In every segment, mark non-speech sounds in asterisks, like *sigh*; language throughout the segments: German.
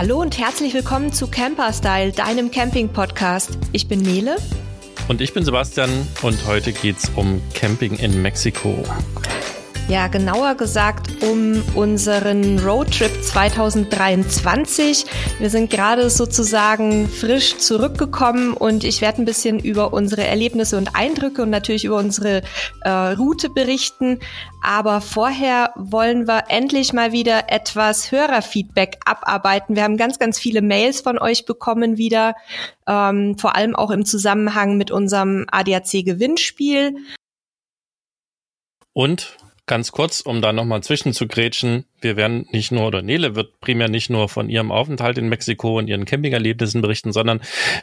Hallo und herzlich willkommen zu Camper Style, deinem Camping-Podcast. Ich bin Nele. Und ich bin Sebastian und heute geht's um Camping in Mexiko. Ja, genauer gesagt um unseren Roadtrip 2023. Wir sind gerade sozusagen frisch zurückgekommen und ich werde ein bisschen über unsere Erlebnisse und Eindrücke und natürlich über unsere äh, Route berichten. Aber vorher wollen wir endlich mal wieder etwas Hörerfeedback abarbeiten. Wir haben ganz, ganz viele Mails von euch bekommen wieder, ähm, vor allem auch im Zusammenhang mit unserem ADAC-Gewinnspiel. Und ganz kurz, um da nochmal zwischenzugrätschen, wir werden nicht nur, oder Nele wird primär nicht nur von ihrem Aufenthalt in Mexiko und ihren Campingerlebnissen berichten, sondern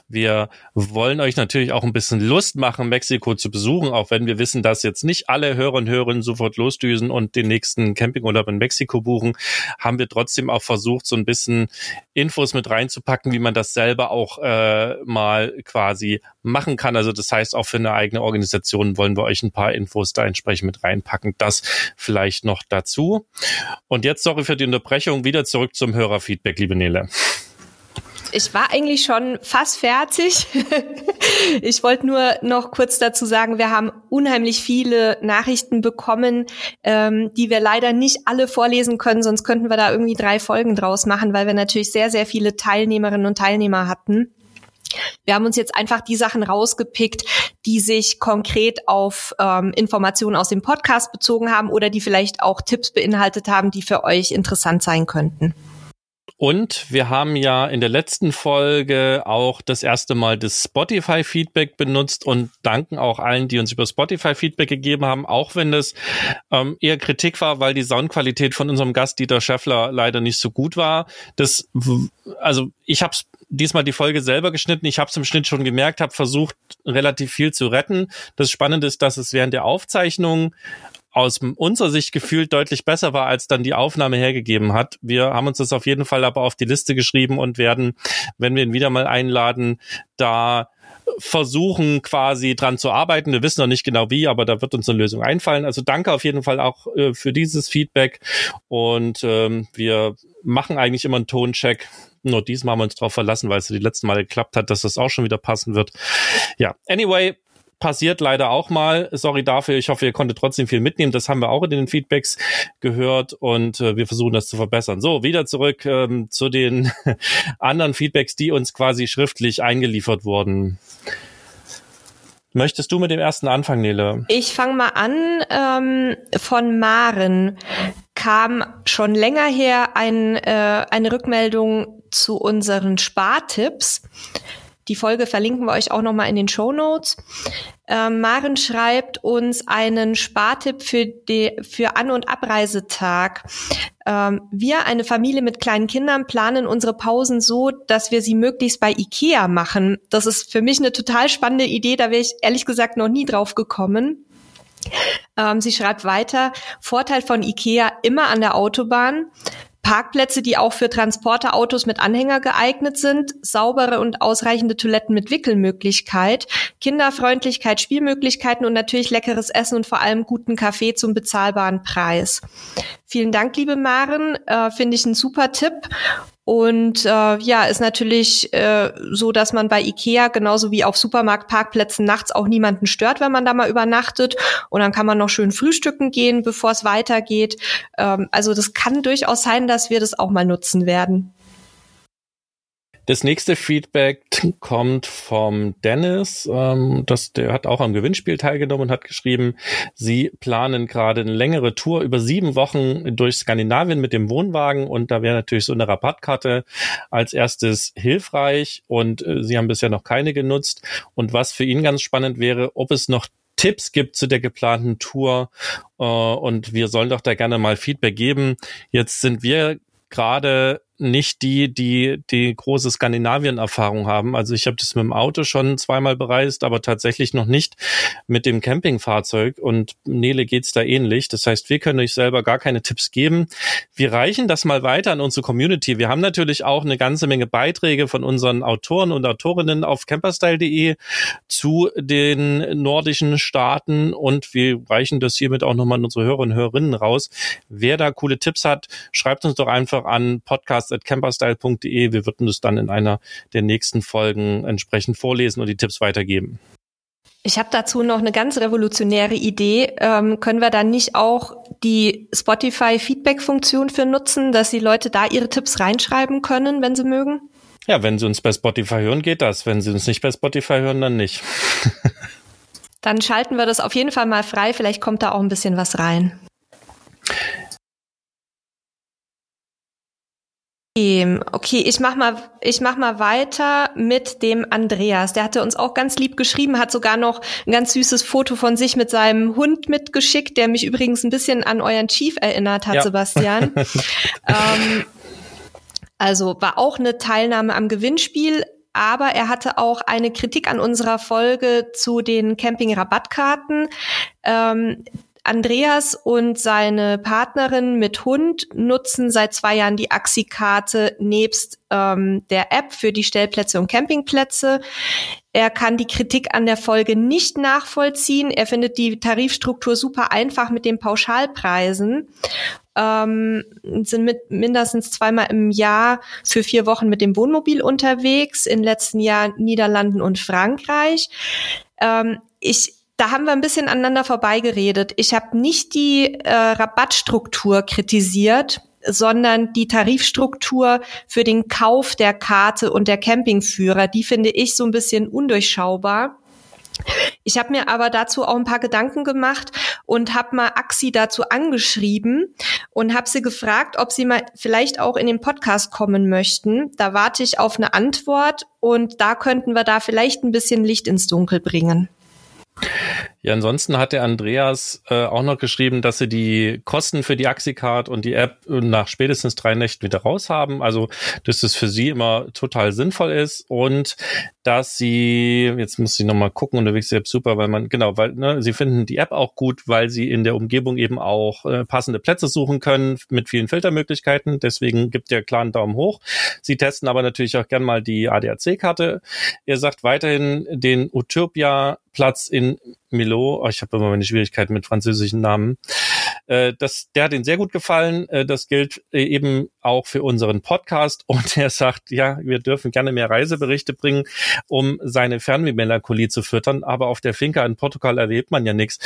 wir wollen euch natürlich auch ein bisschen Lust machen, Mexiko zu besuchen, auch wenn wir wissen, dass jetzt nicht alle Hörer und Hörerinnen sofort losdüsen und den nächsten Campingurlaub in Mexiko buchen, haben wir trotzdem auch versucht, so ein bisschen Infos mit reinzupacken, wie man das selber auch äh, mal quasi machen kann. Also das heißt, auch für eine eigene Organisation wollen wir euch ein paar Infos da entsprechend mit reinpacken. Das vielleicht noch dazu. Und jetzt, sorry für die Unterbrechung, wieder zurück zum Hörerfeedback, liebe Nele. Ich war eigentlich schon fast fertig. *laughs* ich wollte nur noch kurz dazu sagen, wir haben unheimlich viele Nachrichten bekommen, ähm, die wir leider nicht alle vorlesen können, sonst könnten wir da irgendwie drei Folgen draus machen, weil wir natürlich sehr, sehr viele Teilnehmerinnen und Teilnehmer hatten. Wir haben uns jetzt einfach die Sachen rausgepickt, die sich konkret auf ähm, Informationen aus dem Podcast bezogen haben oder die vielleicht auch Tipps beinhaltet haben, die für euch interessant sein könnten. Und wir haben ja in der letzten Folge auch das erste Mal das Spotify-Feedback benutzt und danken auch allen, die uns über Spotify-Feedback gegeben haben, auch wenn das ähm, eher Kritik war, weil die Soundqualität von unserem Gast Dieter Scheffler leider nicht so gut war. Das, also ich habe diesmal die Folge selber geschnitten. Ich habe es im Schnitt schon gemerkt, habe versucht, relativ viel zu retten. Das Spannende ist, dass es während der Aufzeichnung aus unserer Sicht gefühlt deutlich besser war, als dann die Aufnahme hergegeben hat. Wir haben uns das auf jeden Fall aber auf die Liste geschrieben und werden, wenn wir ihn wieder mal einladen, da versuchen quasi dran zu arbeiten. Wir wissen noch nicht genau wie, aber da wird uns eine Lösung einfallen. Also danke auf jeden Fall auch äh, für dieses Feedback und ähm, wir machen eigentlich immer einen Toncheck. Nur diesmal haben wir uns darauf verlassen, weil es die letzten Mal geklappt hat, dass das auch schon wieder passen wird. Ja, anyway, passiert leider auch mal. Sorry dafür. Ich hoffe, ihr konntet trotzdem viel mitnehmen. Das haben wir auch in den Feedbacks gehört und äh, wir versuchen das zu verbessern. So, wieder zurück ähm, zu den *laughs* anderen Feedbacks, die uns quasi schriftlich eingeliefert wurden. Möchtest du mit dem ersten anfangen, Nele? Ich fange mal an. Ähm, von Maren kam schon länger her ein, äh, eine Rückmeldung zu unseren Spartipps. Die Folge verlinken wir euch auch nochmal in den Show Notes. Ähm, Maren schreibt uns einen Spartipp für, die, für An- und Abreisetag. Ähm, wir, eine Familie mit kleinen Kindern, planen unsere Pausen so, dass wir sie möglichst bei Ikea machen. Das ist für mich eine total spannende Idee. Da wäre ich ehrlich gesagt noch nie drauf gekommen. Ähm, sie schreibt weiter, Vorteil von IKEA immer an der Autobahn. Parkplätze, die auch für Transporterautos mit Anhänger geeignet sind, saubere und ausreichende Toiletten mit Wickelmöglichkeit, Kinderfreundlichkeit, Spielmöglichkeiten und natürlich leckeres Essen und vor allem guten Kaffee zum bezahlbaren Preis. Vielen Dank, liebe Maren, äh, finde ich ein super Tipp. Und äh, ja, ist natürlich äh, so, dass man bei Ikea genauso wie auf Supermarktparkplätzen nachts auch niemanden stört, wenn man da mal übernachtet. Und dann kann man noch schön frühstücken gehen, bevor es weitergeht. Ähm, also das kann durchaus sein, dass wir das auch mal nutzen werden. Das nächste Feedback kommt vom Dennis. Ähm, das, der hat auch am Gewinnspiel teilgenommen und hat geschrieben, sie planen gerade eine längere Tour über sieben Wochen durch Skandinavien mit dem Wohnwagen und da wäre natürlich so eine Rabattkarte als erstes hilfreich und äh, sie haben bisher noch keine genutzt. Und was für ihn ganz spannend wäre, ob es noch Tipps gibt zu der geplanten Tour äh, und wir sollen doch da gerne mal Feedback geben. Jetzt sind wir gerade nicht die, die die große Skandinavien-Erfahrung haben. Also ich habe das mit dem Auto schon zweimal bereist, aber tatsächlich noch nicht mit dem Campingfahrzeug. Und Nele geht's da ähnlich. Das heißt, wir können euch selber gar keine Tipps geben. Wir reichen das mal weiter an unsere Community. Wir haben natürlich auch eine ganze Menge Beiträge von unseren Autoren und Autorinnen auf camperstyle.de zu den nordischen Staaten und wir reichen das hiermit auch nochmal an unsere Hörerinnen und Hörerinnen raus. Wer da coole Tipps hat, schreibt uns doch einfach an podcast podcast.camperstyle.de. Wir würden das dann in einer der nächsten Folgen entsprechend vorlesen und die Tipps weitergeben. Ich habe dazu noch eine ganz revolutionäre Idee. Ähm, können wir da nicht auch die Spotify-Feedback-Funktion für nutzen, dass die Leute da ihre Tipps reinschreiben können, wenn sie mögen? Ja, wenn sie uns bei Spotify hören, geht das. Wenn sie uns nicht bei Spotify hören, dann nicht. *laughs* dann schalten wir das auf jeden Fall mal frei. Vielleicht kommt da auch ein bisschen was rein. Okay, ich mach mal, ich mach mal weiter mit dem Andreas. Der hatte uns auch ganz lieb geschrieben, hat sogar noch ein ganz süßes Foto von sich mit seinem Hund mitgeschickt, der mich übrigens ein bisschen an euren Chief erinnert hat, ja. Sebastian. *laughs* ähm, also war auch eine Teilnahme am Gewinnspiel, aber er hatte auch eine Kritik an unserer Folge zu den Camping-Rabattkarten. Ähm, Andreas und seine Partnerin mit Hund nutzen seit zwei Jahren die Axi-Karte nebst ähm, der App für die Stellplätze und Campingplätze. Er kann die Kritik an der Folge nicht nachvollziehen. Er findet die Tarifstruktur super einfach mit den Pauschalpreisen. Ähm, sind mit mindestens zweimal im Jahr für vier Wochen mit dem Wohnmobil unterwegs, im letzten Jahr Niederlanden und Frankreich. Ähm, ich da haben wir ein bisschen aneinander vorbeigeredet. Ich habe nicht die äh, Rabattstruktur kritisiert, sondern die Tarifstruktur für den Kauf der Karte und der Campingführer. Die finde ich so ein bisschen undurchschaubar. Ich habe mir aber dazu auch ein paar Gedanken gemacht und habe mal Axi dazu angeschrieben und habe sie gefragt, ob sie mal vielleicht auch in den Podcast kommen möchten. Da warte ich auf eine Antwort und da könnten wir da vielleicht ein bisschen Licht ins Dunkel bringen. Ja, ansonsten hat der Andreas äh, auch noch geschrieben, dass sie die Kosten für die Axicard und die App nach spätestens drei Nächten wieder raus haben. Also, dass das für sie immer total sinnvoll ist und dass sie, jetzt muss ich nochmal gucken, unterwegs ist super, weil man, genau, weil ne, sie finden die App auch gut, weil sie in der Umgebung eben auch äh, passende Plätze suchen können mit vielen Filtermöglichkeiten. Deswegen gibt ihr klar einen Daumen hoch. Sie testen aber natürlich auch gern mal die ADAC-Karte. Er sagt weiterhin den Utopia Platz in Milo. Oh, ich habe immer meine Schwierigkeiten mit französischen Namen. Äh, das, der hat ihn sehr gut gefallen. Äh, das gilt äh, eben auch für unseren Podcast. *laughs* Und er sagt, ja, wir dürfen gerne mehr Reiseberichte bringen, um seine Fernwehmelancholie zu füttern. Aber auf der Finca in Portugal erlebt man ja nichts.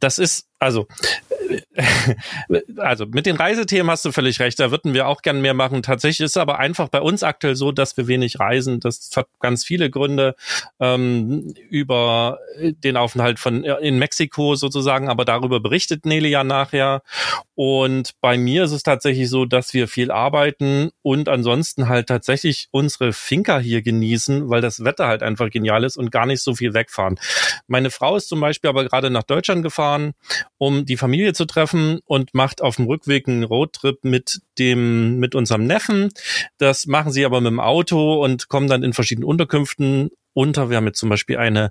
Das ist, also *laughs* also mit den Reisethemen hast du völlig recht, da würden wir auch gern mehr machen. Tatsächlich ist es aber einfach bei uns aktuell so, dass wir wenig reisen. Das hat ganz viele Gründe ähm, über den Aufenthalt von in Mexiko sozusagen, aber darüber berichtet Nele ja nachher. Und bei mir ist es tatsächlich so, dass wir viel arbeiten und ansonsten halt tatsächlich unsere Finca hier genießen, weil das Wetter halt einfach genial ist und gar nicht so viel wegfahren. Meine Frau ist zum Beispiel aber gerade nach Deutschland gefahren, um die Familie zu treffen und macht auf dem Rückweg einen Roadtrip mit dem, mit unserem Neffen. Das machen sie aber mit dem Auto und kommen dann in verschiedenen Unterkünften unter. Wir haben jetzt zum Beispiel eine,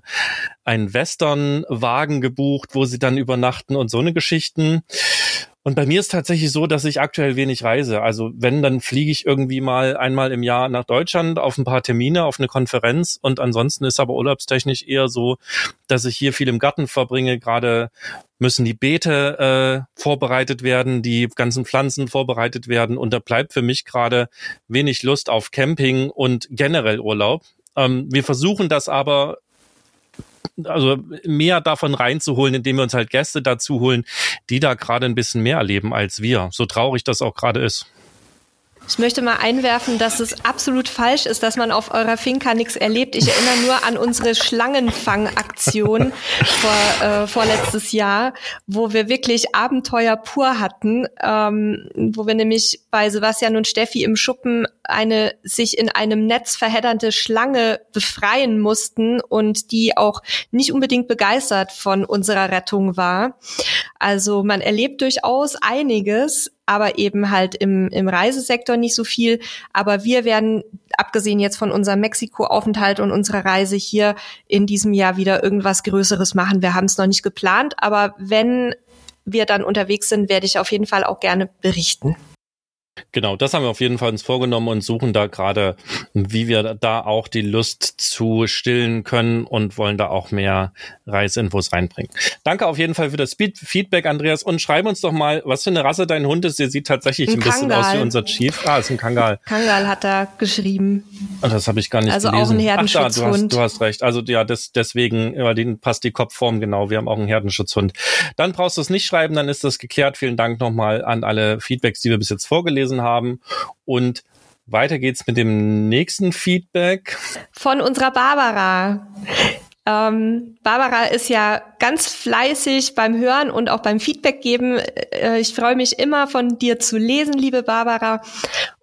einen Western-Wagen gebucht, wo sie dann übernachten und so eine Geschichten. Und bei mir ist tatsächlich so, dass ich aktuell wenig reise. Also wenn, dann fliege ich irgendwie mal einmal im Jahr nach Deutschland auf ein paar Termine, auf eine Konferenz. Und ansonsten ist aber urlaubstechnisch eher so, dass ich hier viel im Garten verbringe. Gerade müssen die Beete äh, vorbereitet werden, die ganzen Pflanzen vorbereitet werden. Und da bleibt für mich gerade wenig Lust auf Camping und generell Urlaub. Ähm, wir versuchen das aber also mehr davon reinzuholen, indem wir uns halt Gäste dazu holen, die da gerade ein bisschen mehr erleben als wir. So traurig das auch gerade ist. Ich möchte mal einwerfen, dass es absolut falsch ist, dass man auf eurer Finca nichts erlebt. Ich erinnere nur an unsere Schlangenfangaktion *laughs* vor, äh, vorletztes Jahr, wo wir wirklich Abenteuer pur hatten, ähm, wo wir nämlich bei Sebastian und Steffi im Schuppen eine sich in einem Netz verheddernde Schlange befreien mussten und die auch nicht unbedingt begeistert von unserer Rettung war. Also man erlebt durchaus einiges, aber eben halt im, im Reisesektor nicht so viel. Aber wir werden, abgesehen jetzt von unserem Mexiko-Aufenthalt und unserer Reise hier in diesem Jahr wieder irgendwas Größeres machen. Wir haben es noch nicht geplant, aber wenn wir dann unterwegs sind, werde ich auf jeden Fall auch gerne berichten. Genau, das haben wir auf jeden Fall uns vorgenommen und suchen da gerade, wie wir da auch die Lust zu stillen können und wollen da auch mehr Reiseinfos reinbringen. Danke auf jeden Fall für das Feedback, Andreas, und schreib uns doch mal, was für eine Rasse dein Hund ist. Der sieht tatsächlich ein, ein bisschen aus wie unser Chief. Ah, ist ein Kangal. Kangal hat er geschrieben. Oh, das habe ich gar nicht also gelesen. Also auch ein Herdenschutzhund. Ach, da, du, hast, du hast recht. Also ja, das, deswegen, über den passt die Kopfform genau. Wir haben auch einen Herdenschutzhund. Dann brauchst du es nicht schreiben, dann ist das geklärt. Vielen Dank nochmal an alle Feedbacks, die wir bis jetzt vorgelesen haben. Und weiter geht's mit dem nächsten Feedback. Von unserer Barbara. Ähm, Barbara ist ja ganz fleißig beim Hören und auch beim Feedback geben. Äh, ich freue mich immer von dir zu lesen, liebe Barbara.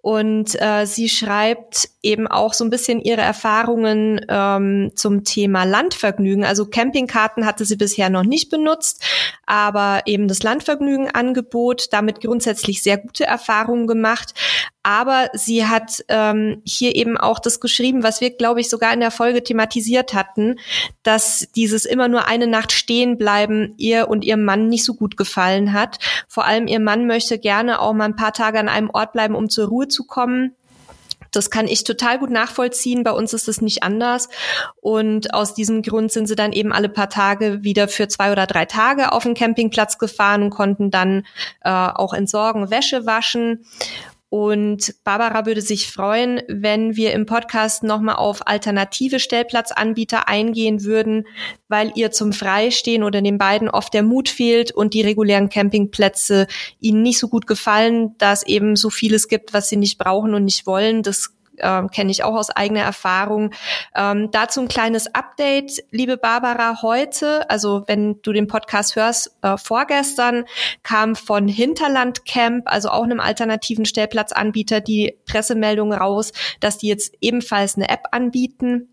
Und äh, sie schreibt eben auch so ein bisschen ihre Erfahrungen ähm, zum Thema Landvergnügen. Also Campingkarten hatte sie bisher noch nicht benutzt, aber eben das Landvergnügen-Angebot, damit grundsätzlich sehr gute Erfahrungen gemacht. Aber sie hat ähm, hier eben auch das geschrieben, was wir, glaube ich, sogar in der Folge thematisiert hatten, dass dieses immer nur eine Nacht stehen bleiben ihr und ihrem Mann nicht so gut gefallen hat. Vor allem ihr Mann möchte gerne auch mal ein paar Tage an einem Ort bleiben, um zur Ruhe zu kommen. Das kann ich total gut nachvollziehen. Bei uns ist es nicht anders. Und aus diesem Grund sind sie dann eben alle paar Tage wieder für zwei oder drei Tage auf den Campingplatz gefahren und konnten dann äh, auch entsorgen, Wäsche waschen. Und Barbara würde sich freuen, wenn wir im Podcast nochmal auf alternative Stellplatzanbieter eingehen würden, weil ihr zum Freistehen oder den beiden oft der Mut fehlt und die regulären Campingplätze ihnen nicht so gut gefallen, dass eben so vieles gibt, was sie nicht brauchen und nicht wollen. Das äh, kenne ich auch aus eigener Erfahrung. Ähm, dazu ein kleines Update, liebe Barbara, heute, also wenn du den Podcast hörst, äh, vorgestern kam von Hinterland Camp, also auch einem alternativen Stellplatzanbieter, die Pressemeldung raus, dass die jetzt ebenfalls eine App anbieten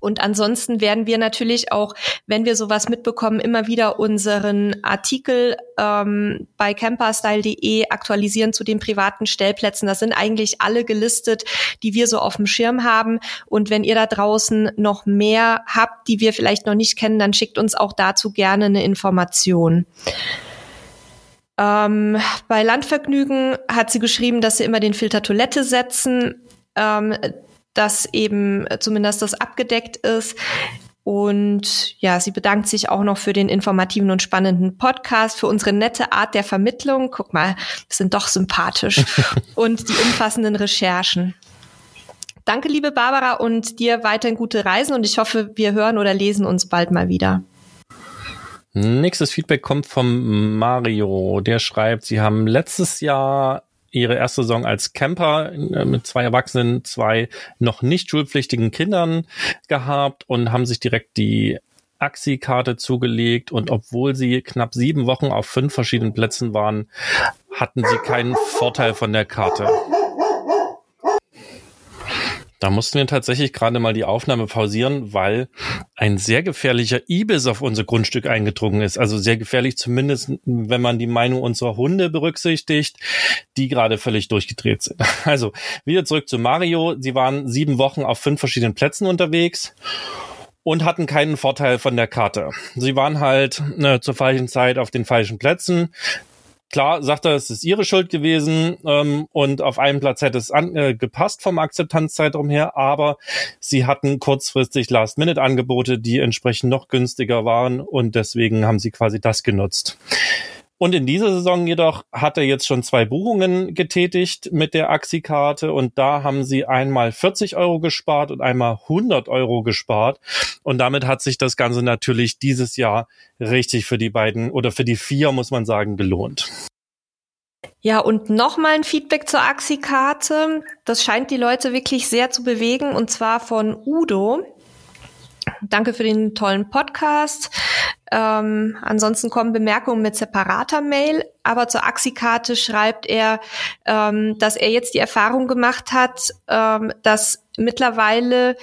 und ansonsten werden wir natürlich auch, wenn wir sowas mitbekommen, immer wieder unseren Artikel ähm, bei camperstyle.de aktualisieren zu den privaten Stellplätzen. Das sind eigentlich alle gelistet, die wir so auf dem Schirm haben. Und wenn ihr da draußen noch mehr habt, die wir vielleicht noch nicht kennen, dann schickt uns auch dazu gerne eine Information. Ähm, bei Landvergnügen hat sie geschrieben, dass sie immer den Filter Toilette setzen. Ähm, dass eben zumindest das abgedeckt ist. Und ja, sie bedankt sich auch noch für den informativen und spannenden Podcast, für unsere nette Art der Vermittlung. Guck mal, wir sind doch sympathisch. *laughs* und die umfassenden Recherchen. Danke, liebe Barbara, und dir weiterhin gute Reisen. Und ich hoffe, wir hören oder lesen uns bald mal wieder. Nächstes Feedback kommt vom Mario. Der schreibt, Sie haben letztes Jahr ihre erste Saison als Camper äh, mit zwei Erwachsenen, zwei noch nicht schulpflichtigen Kindern gehabt und haben sich direkt die Axi-Karte zugelegt und obwohl sie knapp sieben Wochen auf fünf verschiedenen Plätzen waren, hatten sie keinen Vorteil von der Karte. Da mussten wir tatsächlich gerade mal die Aufnahme pausieren, weil ein sehr gefährlicher Ibis auf unser Grundstück eingedrungen ist. Also sehr gefährlich zumindest, wenn man die Meinung unserer Hunde berücksichtigt, die gerade völlig durchgedreht sind. *laughs* Also wieder zurück zu Mario. Sie waren sieben Wochen auf fünf verschiedenen Plätzen unterwegs und hatten keinen Vorteil von der Karte. Sie waren halt ne, zur falschen Zeit auf den falschen Plätzen. Klar, sagt er, es ist ihre Schuld gewesen ähm, und auf einem Platz hätte es an, äh, gepasst vom Akzeptanzzeitraum her, aber sie hatten kurzfristig Last-Minute-Angebote, die entsprechend noch günstiger waren und deswegen haben sie quasi das genutzt. Und in dieser Saison jedoch hat er jetzt schon zwei Buchungen getätigt mit der Axi-Karte und da haben sie einmal 40 Euro gespart und einmal 100 Euro gespart. Und damit hat sich das Ganze natürlich dieses Jahr richtig für die beiden oder für die vier, muss man sagen, gelohnt. Ja, und nochmal ein Feedback zur Axi-Karte. Das scheint die Leute wirklich sehr zu bewegen und zwar von Udo. Danke für den tollen Podcast. Ähm, ansonsten kommen Bemerkungen mit separater Mail, aber zur Axi-Karte schreibt er, ähm, dass er jetzt die Erfahrung gemacht hat, ähm, dass mittlerweile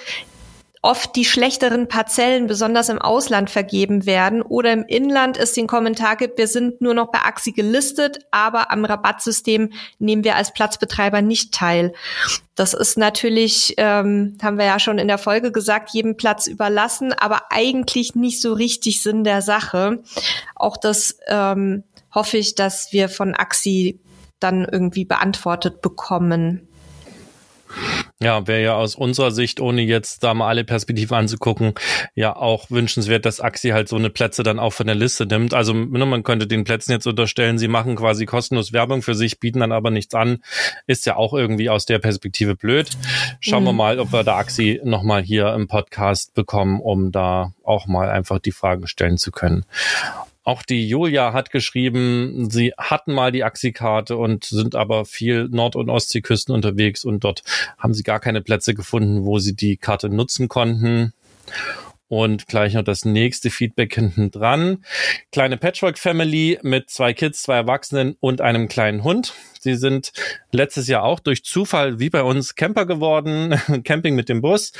oft die schlechteren Parzellen besonders im Ausland vergeben werden oder im Inland es den Kommentar gibt, wir sind nur noch bei Axi gelistet, aber am Rabattsystem nehmen wir als Platzbetreiber nicht teil. Das ist natürlich, ähm, haben wir ja schon in der Folge gesagt, jedem Platz überlassen, aber eigentlich nicht so richtig Sinn der Sache. Auch das ähm, hoffe ich, dass wir von Axi dann irgendwie beantwortet bekommen. Ja, wäre ja aus unserer Sicht, ohne jetzt da mal alle Perspektiven anzugucken, ja auch wünschenswert, dass Axi halt so eine Plätze dann auch von der Liste nimmt. Also ne, man könnte den Plätzen jetzt unterstellen, sie machen quasi kostenlos Werbung für sich, bieten dann aber nichts an. Ist ja auch irgendwie aus der Perspektive blöd. Schauen mhm. wir mal, ob wir da Axi nochmal hier im Podcast bekommen, um da auch mal einfach die Fragen stellen zu können. Auch die Julia hat geschrieben, sie hatten mal die Axi-Karte und sind aber viel Nord- und Ostseeküsten unterwegs und dort haben sie gar keine Plätze gefunden, wo sie die Karte nutzen konnten. Und gleich noch das nächste Feedback hinten dran. Kleine Patchwork Family mit zwei Kids, zwei Erwachsenen und einem kleinen Hund. Sie sind letztes Jahr auch durch Zufall wie bei uns Camper geworden, *laughs* Camping mit dem Bus.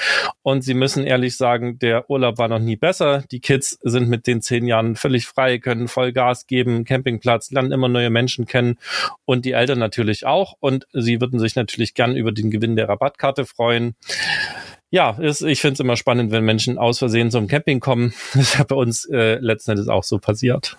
Und sie müssen ehrlich sagen, der Urlaub war noch nie besser. Die Kids sind mit den zehn Jahren völlig frei, können voll Gas geben, Campingplatz, lernen immer neue Menschen kennen und die Eltern natürlich auch. Und sie würden sich natürlich gern über den Gewinn der Rabattkarte freuen ja, ist, ich finde es immer spannend, wenn Menschen aus Versehen zum Camping kommen. *laughs* Das ist bei uns äh, letzten Endes auch so passiert.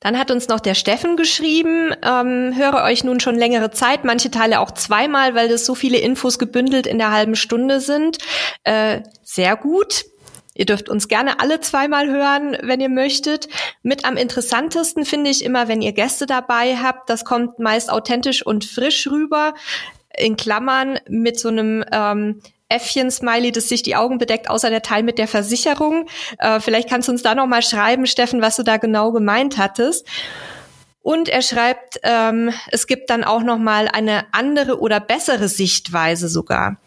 Dann hat uns noch der Steffen geschrieben, ähm, höre euch nun schon längere Zeit, manche Teile auch zweimal, weil das so viele Infos gebündelt in der halben Stunde sind. Äh, sehr gut. Ihr dürft uns gerne alle zweimal hören, wenn ihr möchtet. Mit am interessantesten finde ich immer, wenn ihr Gäste dabei habt. Das kommt meist authentisch und frisch rüber. In Klammern mit so einem ähm, Äffchen-Smiley, das sich die Augen bedeckt, außer der Teil mit der Versicherung. Äh, vielleicht kannst du uns da noch mal schreiben, Steffen, was du da genau gemeint hattest. Und er schreibt, ähm, es gibt dann auch noch mal eine andere oder bessere Sichtweise sogar.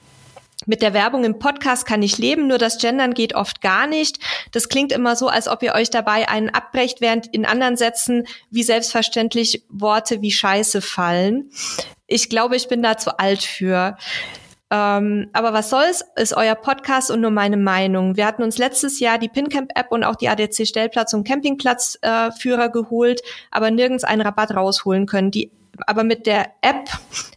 Mit der Werbung im Podcast kann ich leben, nur das Gendern geht oft gar nicht. Das klingt immer so, als ob ihr euch dabei einen abbrecht, während in anderen Sätzen wie selbstverständlich Worte wie Scheiße fallen. Ich glaube, ich bin da zu alt für. Ähm, aber was soll's, ist euer Podcast und nur meine Meinung. Wir hatten uns letztes Jahr die PinCamp-App und auch die ADC Stellplatz- und Campingplatzführer äh, geholt, aber nirgends einen Rabatt rausholen können. Die aber mit der App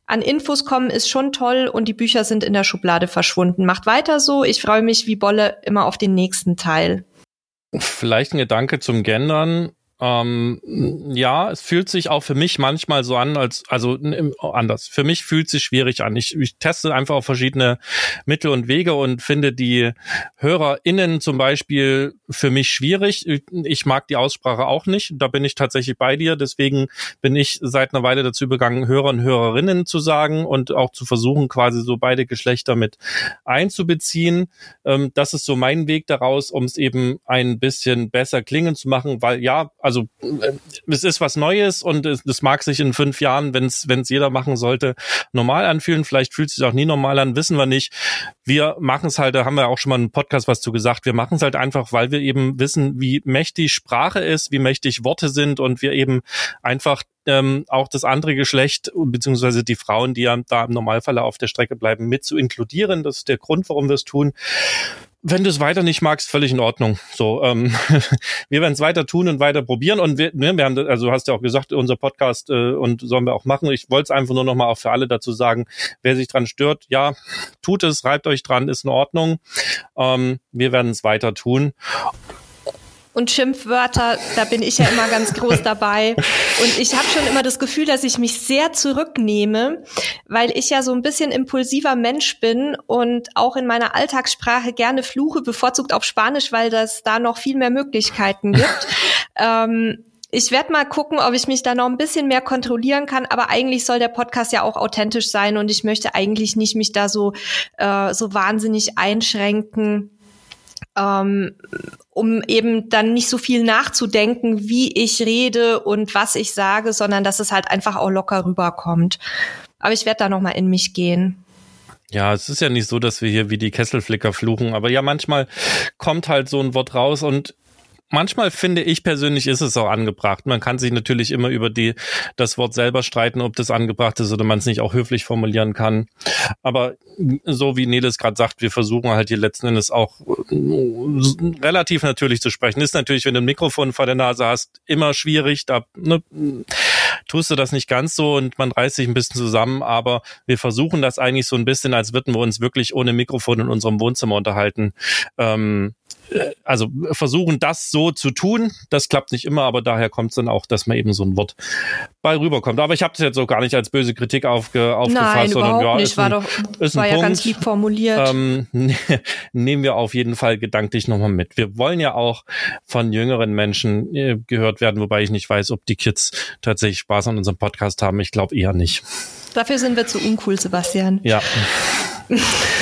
an Infos kommen ist schon toll und die Bücher sind in der Schublade verschwunden. Macht weiter so. Ich freue mich wie Bolle immer auf den nächsten Teil. Vielleicht ein Gedanke zum Gendern. Ähm, ja, es fühlt sich auch für mich manchmal so an, als also anders. Für mich fühlt sich schwierig an. Ich, ich teste einfach auf verschiedene Mittel und Wege und finde die HörerInnen zum Beispiel für mich schwierig. Ich mag die Aussprache auch nicht. Da bin ich tatsächlich bei dir. Deswegen bin ich seit einer Weile dazu übergegangen, Hörer und Hörerinnen zu sagen und auch zu versuchen, quasi so beide Geschlechter mit einzubeziehen. Ähm, das ist so mein Weg daraus, um es eben ein bisschen besser klingen zu machen, weil ja, äh, es ist was Neues und es, das mag sich in fünf Jahren, wenn es jeder machen sollte, normal anfühlen. Vielleicht fühlt es sich auch nie normal an, wissen wir nicht. Wir machen es halt, da haben wir auch schon mal einen Podcast was zu gesagt, wir machen es halt einfach, weil wir eben wissen, wie mächtig Sprache ist, wie mächtig Worte sind und wir eben einfach ähm, auch das andere Geschlecht beziehungsweise die Frauen, die ja da im Normalfall auf der Strecke bleiben, mit zu inkludieren. Das ist der Grund, warum wir es tun wenn du es weiter nicht magst, völlig in Ordnung. So, ähm, *laughs* wir werden es weiter tun und weiter probieren. Und wir, ne, wir haben, also du hast ja auch gesagt, unser Podcast äh, und sollen wir auch machen. Ich wollte es einfach nur noch mal auch für alle dazu sagen, wer sich dran stört, ja, tut es, reibt euch dran, ist in Ordnung. Ähm, wir werden es weiter tun. Und Schimpfwörter, da bin ich ja immer ganz groß *laughs* dabei. Und ich habe schon immer das Gefühl, dass ich mich sehr zurücknehme, weil ich ja so ein bisschen impulsiver Mensch bin und auch in meiner Alltagssprache gerne fluche, bevorzugt auf Spanisch, weil das da noch viel mehr Möglichkeiten gibt. *laughs* ähm, ich werde mal gucken, ob ich mich da noch ein bisschen mehr kontrollieren kann, aber eigentlich soll der Podcast ja auch authentisch sein und ich möchte eigentlich nicht mich da so, äh, so wahnsinnig einschränken ähm, um eben dann nicht so viel nachzudenken, wie ich rede und was ich sage, sondern dass es halt einfach auch locker rüberkommt. Aber ich werde da noch mal in mich gehen. Ja, es ist ja nicht so, dass wir hier wie die Kesselflicker fluchen, aber ja, manchmal kommt halt so ein Wort raus und manchmal finde ich persönlich ist es auch angebracht. Man kann sich natürlich immer über die, das Wort selber streiten, ob das angebracht ist oder man es nicht auch höflich formulieren kann. Aber so wie Nelis gerade sagt, wir versuchen halt hier letzten Endes auch äh, relativ natürlich zu sprechen. Ist natürlich, wenn du ein Mikrofon vor der Nase hast, immer schwierig. Da ne, tust du das nicht ganz so und man reißt sich ein bisschen zusammen. Aber wir versuchen das eigentlich so ein bisschen, als würden wir uns wirklich ohne Mikrofon in unserem Wohnzimmer unterhalten. Ähm, äh, also versuchen das so zu tun. Das klappt nicht immer, aber daher kommt es dann auch, dass man eben so ein Wort bei rüberkommt. Aber ich habe das jetzt auch gar nicht als böse Kritik aufge, aufgefasst, Nein, sondern ja, nicht. War doch, ist war ja Punkt. ganz lieb formuliert. Ähm, *laughs* nehmen wir auf jeden Fall gedanklich nochmal mit. Wir wollen ja auch von jüngeren Menschen äh, gehört werden, wobei ich nicht weiß, ob die Kids tatsächlich Spaß an unserem Podcast haben. Ich glaube eher nicht. Dafür sind wir zu uncool, Sebastian. Ja. *laughs*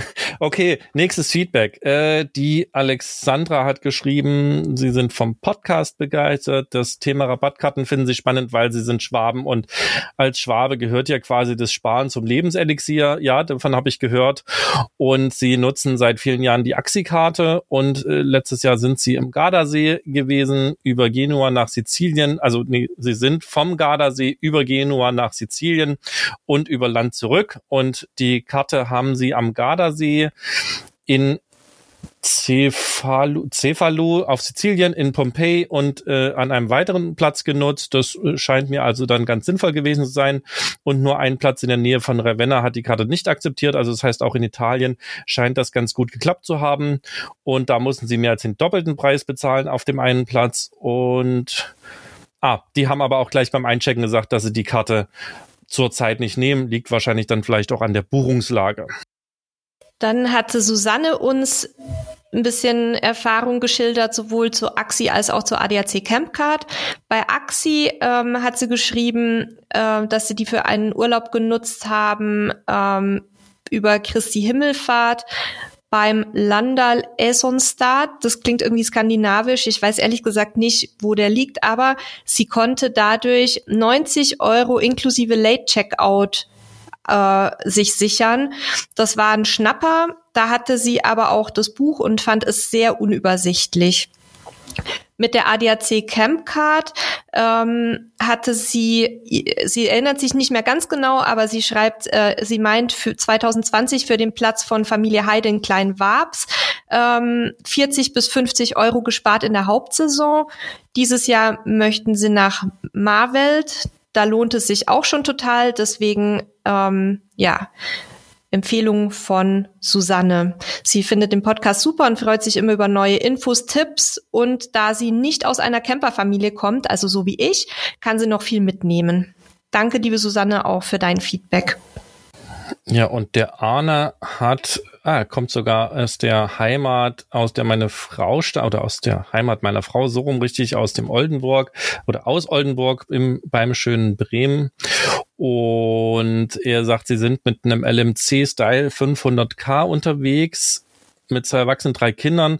*laughs* okay, nächstes Feedback. Äh, die Alexandra hat geschrieben, sie sind vom Podcast begeistert. Das Thema Rabattkarten finden sie spannend, weil sie sind Schwaben und als Schwabe gehört ja quasi das Sparen zum Lebenselixier. Ja, davon habe ich gehört. Und sie nutzen seit vielen Jahren die Axi-Karte und äh, letztes Jahr sind sie im Gardasee gewesen, über Genua nach Sizilien. Also nee, sie sind vom Gardasee über Genua nach Sizilien und über Land zurück. Und die Karte haben sie am Gardasee in Cefalu, Cefalu auf Sizilien, in Pompeji und äh, an einem weiteren Platz genutzt. Das äh, scheint mir also dann ganz sinnvoll gewesen zu sein. Und nur ein Platz in der Nähe von Ravenna hat die Karte nicht akzeptiert. Also das heißt, auch in Italien scheint das ganz gut geklappt zu haben. Und da mussten sie mehr als den doppelten Preis bezahlen auf dem einen Platz. Und ah, die haben aber auch gleich beim Einchecken gesagt, dass sie die Karte zurzeit nicht nehmen. Liegt wahrscheinlich dann vielleicht auch an der Buchungslage. Dann hatte Susanne uns ein bisschen Erfahrung geschildert, sowohl zu Axi als auch zur ADAC Campcard. Bei Axi ähm, hat sie geschrieben, äh, dass sie die für einen Urlaub genutzt haben ähm, über Christi Himmelfahrt beim Landal Esonstad. Das klingt irgendwie skandinavisch. Ich weiß ehrlich gesagt nicht, wo der liegt, aber sie konnte dadurch 90 Euro inklusive Late Checkout äh, sich sichern. Das war ein Schnapper. Da hatte sie aber auch das Buch und fand es sehr unübersichtlich. Mit der ADAC Campcard ähm, hatte sie, sie erinnert sich nicht mehr ganz genau, aber sie schreibt, äh, sie meint für 2020 für den Platz von Familie Heide in Klein-Wabs ähm, 40 bis 50 Euro gespart in der Hauptsaison. Dieses Jahr möchten sie nach Marwelt. Da lohnt es sich auch schon total. Deswegen, ähm, ja, Empfehlung von Susanne. Sie findet den Podcast super und freut sich immer über neue Infos, Tipps. Und da sie nicht aus einer Camperfamilie kommt, also so wie ich, kann sie noch viel mitnehmen. Danke, liebe Susanne, auch für dein Feedback. Ja, und der Arne hat, ah, kommt sogar aus der Heimat, aus der meine Frau stammt, oder aus der Heimat meiner Frau, so rum richtig, aus dem Oldenburg oder aus Oldenburg im, beim schönen Bremen. Und er sagt, sie sind mit einem LMC Style 500K unterwegs mit zwei Erwachsenen, drei Kindern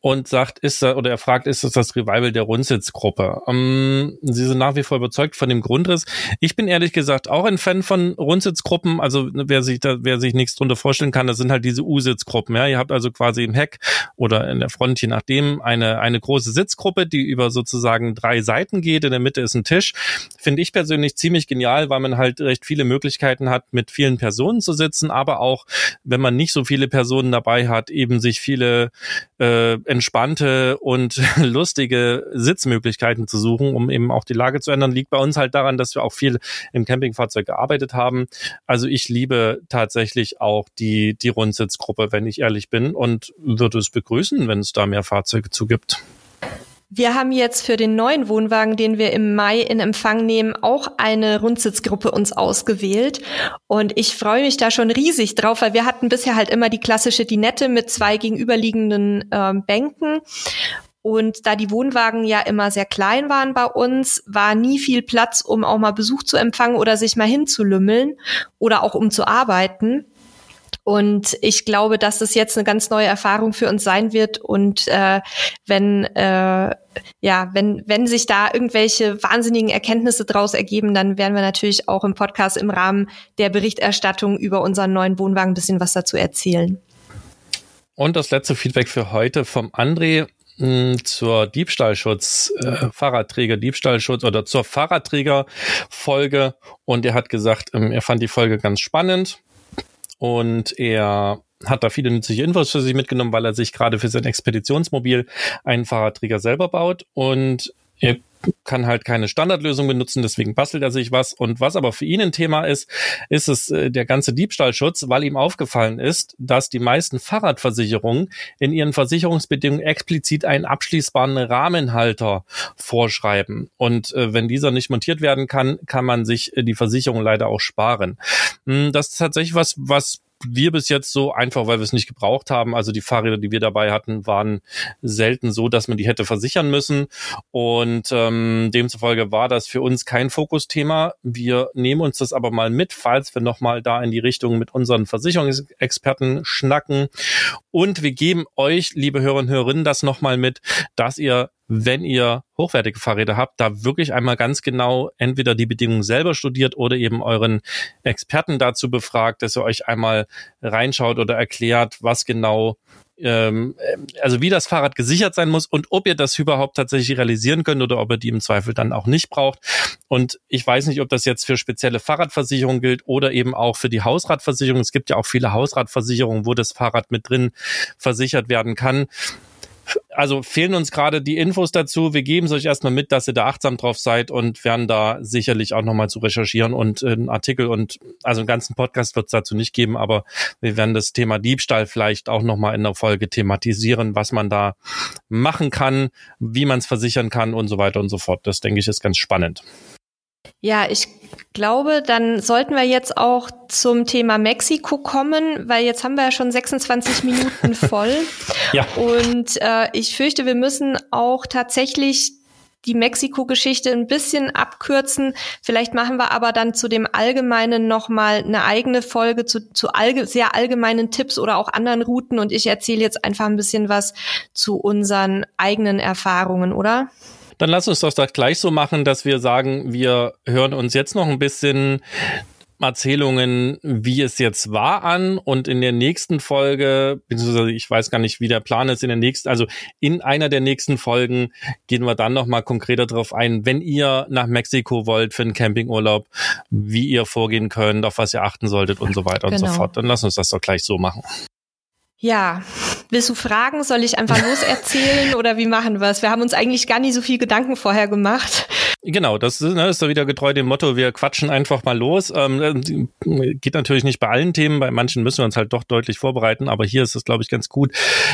und sagt, ist er, oder er fragt, ist das das Revival der Rundsitzgruppe? Ähm, sie sind nach wie vor überzeugt von dem Grundriss. Ich bin ehrlich gesagt auch ein Fan von Rundsitzgruppen. Also wer sich da, wer sich nichts drunter vorstellen kann, das sind halt diese U-Sitzgruppen. Ja, ihr habt also quasi im Heck oder in der Front, je nachdem, eine, eine große Sitzgruppe, die über sozusagen drei Seiten geht. In der Mitte ist ein Tisch. Finde ich persönlich ziemlich genial, weil man halt recht viele Möglichkeiten hat, mit vielen Personen zu sitzen, aber auch, wenn man nicht so viele Personen dabei hat, eben sich viele äh, entspannte und *laughs* lustige Sitzmöglichkeiten zu suchen, um eben auch die Lage zu ändern, liegt bei uns halt daran, dass wir auch viel im Campingfahrzeug gearbeitet haben. Also ich liebe tatsächlich auch die, die Rundsitzgruppe, wenn ich ehrlich bin, und würde es begrüßen, wenn es da mehr Fahrzeuge zu gibt. Wir haben jetzt für den neuen Wohnwagen, den wir im Mai in Empfang nehmen, auch eine Rundsitzgruppe uns ausgewählt. Und ich freue mich da schon riesig drauf, weil wir hatten bisher halt immer die klassische Dinette mit zwei gegenüberliegenden ähm, Bänken. Und da die Wohnwagen ja immer sehr klein waren bei uns, war nie viel Platz, um auch mal Besuch zu empfangen oder sich mal hinzulümmeln oder auch um zu arbeiten. Und ich glaube, dass es jetzt eine ganz neue Erfahrung für uns sein wird. Und äh, wenn äh, ja, wenn wenn sich da irgendwelche wahnsinnigen Erkenntnisse daraus ergeben, dann werden wir natürlich auch im Podcast im Rahmen der Berichterstattung über unseren neuen Wohnwagen ein bisschen was dazu erzählen. Und das letzte Feedback für heute vom André hm, zur Diebstahlschutz, äh, Fahrradträger, Diebstahlschutz oder zur Fahrradträger-Folge. Und er hat gesagt, ähm, er fand die Folge ganz spannend und er hat da viele nützliche Infos für sich mitgenommen, weil er sich gerade für sein Expeditionsmobil einen Fahrradträger selber baut. Und Ihr kann halt keine Standardlösung benutzen, deswegen bastelt er sich was. Und was aber für ihn ein Thema ist, ist es äh, der ganze Diebstahlschutz, weil ihm aufgefallen ist, dass die meisten Fahrradversicherungen in ihren Versicherungsbedingungen explizit einen abschließbaren Rahmenhalter vorschreiben. Und äh, wenn dieser nicht montiert werden kann, kann man sich äh, die Versicherung leider auch sparen. Hm, das ist tatsächlich was, was wir bis jetzt so einfach, weil wir es nicht gebraucht haben. Also die Fahrräder, die wir dabei hatten, waren selten so, dass man die hätte versichern müssen. Und ähm, demzufolge war das für uns kein Fokusthema. Wir nehmen uns das aber mal mit, falls wir nochmal da in die Richtung mit unseren Versicherungsexperten schnacken. Und wir geben euch, liebe Hörer und Hörerinnen, das nochmal mit, dass ihr wenn ihr hochwertige Fahrräder habt, da wirklich einmal ganz genau entweder die Bedingungen selber studiert oder eben euren Experten dazu befragt, dass ihr euch einmal reinschaut oder erklärt, was genau ähm, also wie das Fahrrad gesichert sein muss und ob ihr das überhaupt tatsächlich realisieren könnt oder ob ihr die im Zweifel dann auch nicht braucht. Und ich weiß nicht, ob das jetzt für spezielle Fahrradversicherungen gilt oder eben auch für die Hausradversicherung. Es gibt ja auch viele Hausradversicherungen, wo das Fahrrad mit drin versichert werden kann also fehlen uns gerade die Infos dazu. Wir geben es euch erstmal mit, dass ihr da achtsam drauf seid und werden da sicherlich auch nochmal zu recherchieren und äh, einen Artikel und also einen ganzen Podcast wird es dazu nicht geben, aber wir werden das Thema Diebstahl vielleicht auch nochmal in der Folge thematisieren, was man da machen kann, wie man es versichern kann und so weiter und so fort. Das denke ich ist ganz spannend. Ja, ich glaube, dann sollten wir jetzt auch zum Thema Mexiko kommen, weil jetzt haben wir ja schon 26 Minuten *laughs* voll. ja. Und äh, ich fürchte, wir müssen auch tatsächlich die Mexiko-Geschichte ein bisschen abkürzen. Vielleicht machen wir aber dann zu dem Allgemeinen nochmal eine eigene Folge zu, zu allge sehr allgemeinen Tipps oder auch anderen Routen. Und ich erzähle jetzt einfach ein bisschen was zu unseren eigenen Erfahrungen, oder? Dann lass uns doch das gleich so machen, dass wir sagen, wir hören uns jetzt noch ein bisschen Erzählungen, wie es jetzt war an und in der nächsten Folge, beziehungsweise ich weiß gar nicht, wie der Plan ist in der nächsten, also in einer der nächsten Folgen gehen wir dann nochmal konkreter darauf ein, wenn ihr nach Mexiko wollt für einen Campingurlaub, wie ihr vorgehen könnt, auf was ihr achten solltet und so weiter genau. und so genau. fort. Dann lass uns das doch gleich so machen. Ja, willst du fragen? Soll ich einfach loserzählen oder wie machen wir es? Wir haben uns eigentlich gar nicht so viel Gedanken vorher gemacht. Genau, das ist, ne, ist da wieder getreu dem Motto, wir quatschen einfach mal los. Ähm, geht natürlich nicht bei allen Themen, bei manchen müssen wir uns halt doch deutlich vorbereiten, aber hier ist es, glaube ich, ganz gut.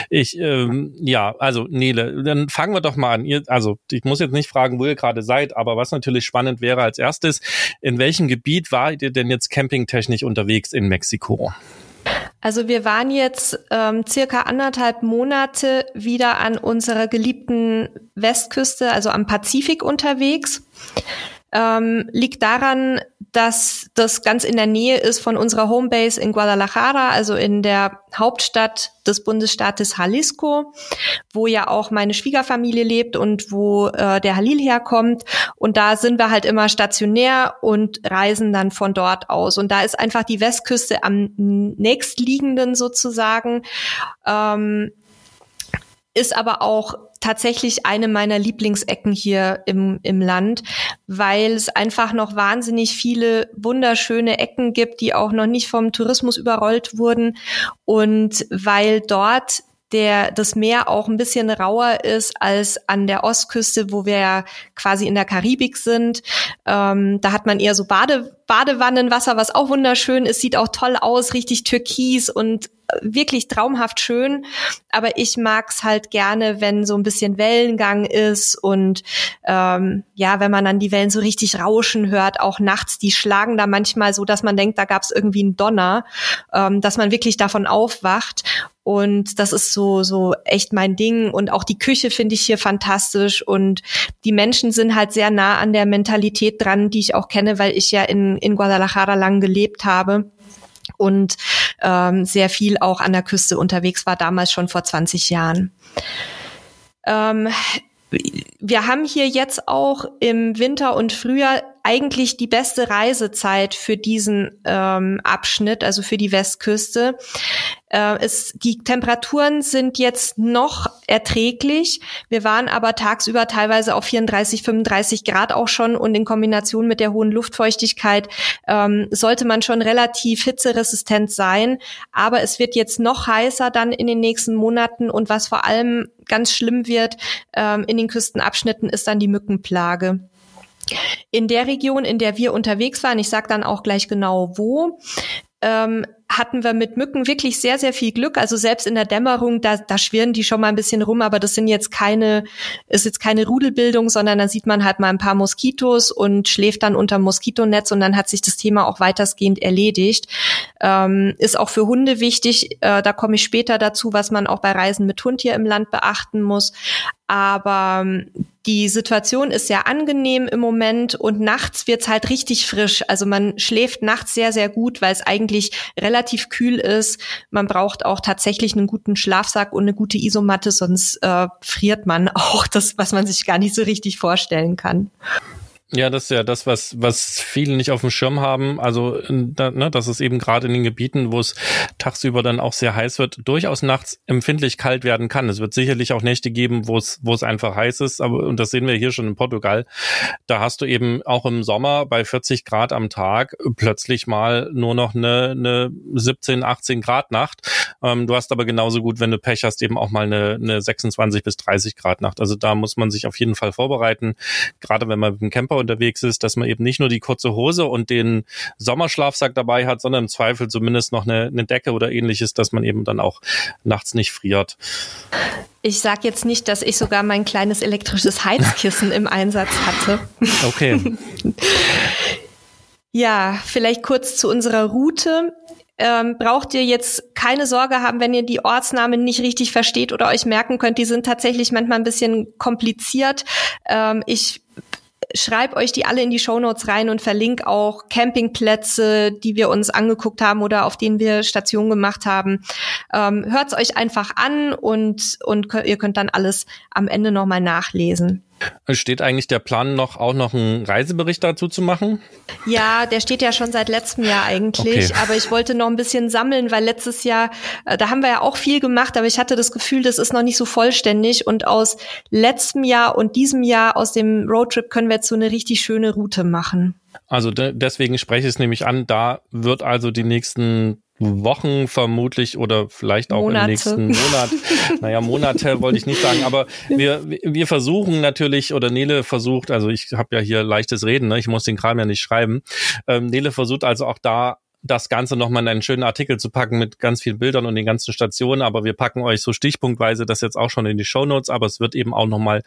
Ich, ähm, ja, also Nele, dann fangen wir doch mal an. Ihr, also ich muss jetzt nicht fragen, wo ihr gerade seid, aber was natürlich spannend wäre als erstes, in welchem Gebiet wart ihr denn jetzt campingtechnisch unterwegs in Mexiko? Also wir waren jetzt ähm, circa anderthalb Monate wieder an unserer geliebten Westküste, also am Pazifik unterwegs. Ähm, liegt daran, dass das ganz in der Nähe ist von unserer Homebase in Guadalajara, also in der Hauptstadt des Bundesstaates Jalisco, wo ja auch meine Schwiegerfamilie lebt und wo äh, der Halil herkommt. Und da sind wir halt immer stationär und reisen dann von dort aus. Und da ist einfach die Westküste am nächstliegenden sozusagen. Ähm, ist aber auch tatsächlich eine meiner Lieblingsecken hier im, im Land, weil es einfach noch wahnsinnig viele wunderschöne Ecken gibt, die auch noch nicht vom Tourismus überrollt wurden und weil dort der das Meer auch ein bisschen rauer ist als an der Ostküste, wo wir ja quasi in der Karibik sind. Ähm, da hat man eher so Bade, Badewannenwasser, was auch wunderschön ist, sieht auch toll aus, richtig türkis und wirklich traumhaft schön, aber ich mag's halt gerne, wenn so ein bisschen Wellengang ist und ähm, ja, wenn man dann die Wellen so richtig rauschen hört, auch nachts, die schlagen da manchmal so, dass man denkt, da gab's irgendwie einen Donner, ähm, dass man wirklich davon aufwacht. Und das ist so so echt mein Ding. Und auch die Küche finde ich hier fantastisch. Und die Menschen sind halt sehr nah an der Mentalität dran, die ich auch kenne, weil ich ja in in Guadalajara lang gelebt habe. Und ähm, sehr viel auch an der Küste unterwegs war, damals schon vor 20 Jahren. Ähm, wir haben hier jetzt auch im Winter und Frühjahr eigentlich die beste Reisezeit für diesen ähm, Abschnitt, also für die Westküste. Äh, es, die Temperaturen sind jetzt noch erträglich. Wir waren aber tagsüber teilweise auf 34, 35 Grad auch schon und in Kombination mit der hohen Luftfeuchtigkeit ähm, sollte man schon relativ hitzeresistent sein. Aber es wird jetzt noch heißer dann in den nächsten Monaten und was vor allem ganz schlimm wird ähm, in den Küstenabschnitten ist dann die Mückenplage. In der Region, in der wir unterwegs waren, ich sage dann auch gleich genau wo, ähm, hatten wir mit Mücken wirklich sehr, sehr viel Glück. Also selbst in der Dämmerung, da, da schwirren die schon mal ein bisschen rum, aber das sind jetzt keine, ist jetzt keine Rudelbildung, sondern da sieht man halt mal ein paar Moskitos und schläft dann unter Moskitonetz und dann hat sich das Thema auch weitestgehend erledigt. Ähm, ist auch für Hunde wichtig, äh, da komme ich später dazu, was man auch bei Reisen mit Hund hier im Land beachten muss. Aber ähm, die Situation ist sehr angenehm im Moment und nachts wird's halt richtig frisch. Also man schläft nachts sehr, sehr gut, weil es eigentlich relativ kühl ist. Man braucht auch tatsächlich einen guten Schlafsack und eine gute Isomatte, sonst äh, friert man *laughs* auch das, was man sich gar nicht so richtig vorstellen kann. Ja, das ist ja das, was, was viele nicht auf dem Schirm haben. Also, da, ne, dass es eben gerade in den Gebieten, wo es tagsüber dann auch sehr heiß wird, durchaus nachts empfindlich kalt werden kann. Es wird sicherlich auch Nächte geben, wo es, wo es einfach heiß ist. Aber, und das sehen wir hier schon in Portugal. Da hast du eben auch im Sommer bei 40 Grad am Tag plötzlich mal nur noch eine, eine 17, 18 Grad Nacht. Ähm, du hast aber genauso gut, wenn du Pech hast, eben auch mal eine, eine 26 bis 30 Grad Nacht. Also da muss man sich auf jeden Fall vorbereiten. Gerade wenn man mit dem Camper unterwegs ist, dass man eben nicht nur die kurze Hose und den Sommerschlafsack dabei hat, sondern im Zweifel zumindest noch eine, eine Decke oder ähnliches, dass man eben dann auch nachts nicht friert. Ich sage jetzt nicht, dass ich sogar mein kleines elektrisches Heizkissen im Einsatz hatte. *laughs* Okay. ja, vielleicht kurz zu unserer Route. Ähm, braucht ihr jetzt keine Sorge haben, wenn ihr die Ortsnamen nicht richtig versteht oder euch merken könnt. Die sind tatsächlich manchmal ein bisschen kompliziert. Ähm, ich schreib euch die alle in die Shownotes rein und verlink auch Campingplätze, die wir uns angeguckt haben oder auf denen wir Stationen gemacht haben. Ähm, hört's euch einfach an und, und ihr könnt dann alles am Ende nochmal nachlesen. Steht eigentlich der Plan noch, auch noch einen Reisebericht dazu zu machen? Ja, der steht ja schon seit letztem Jahr eigentlich. Okay. Aber ich wollte noch ein bisschen sammeln, weil letztes Jahr, äh, da haben wir ja auch viel gemacht, aber ich hatte das Gefühl, das ist noch nicht so vollständig. Und aus letztem Jahr und diesem Jahr aus dem Roadtrip können wir jetzt so eine richtig schöne Route machen. Also de deswegen spreche ich es nämlich an, da wird also die nächsten Wochen vermutlich oder vielleicht auch Monate. im nächsten Monat. naja, Monate wollte ich nicht sagen, aber wir, wir versuchen natürlich, oder Nele versucht, also ich habe ja hier leichtes Reden, ne? ich muss den Kram ja nicht schreiben. Ähm, Nele versucht also auch da das Ganze nochmal in einen schönen Artikel zu packen mit ganz vielen Bildern und den ganzen Stationen, aber wir packen euch so stichpunktweise das jetzt auch schon in die Show Notes, aber es wird eben auch nochmal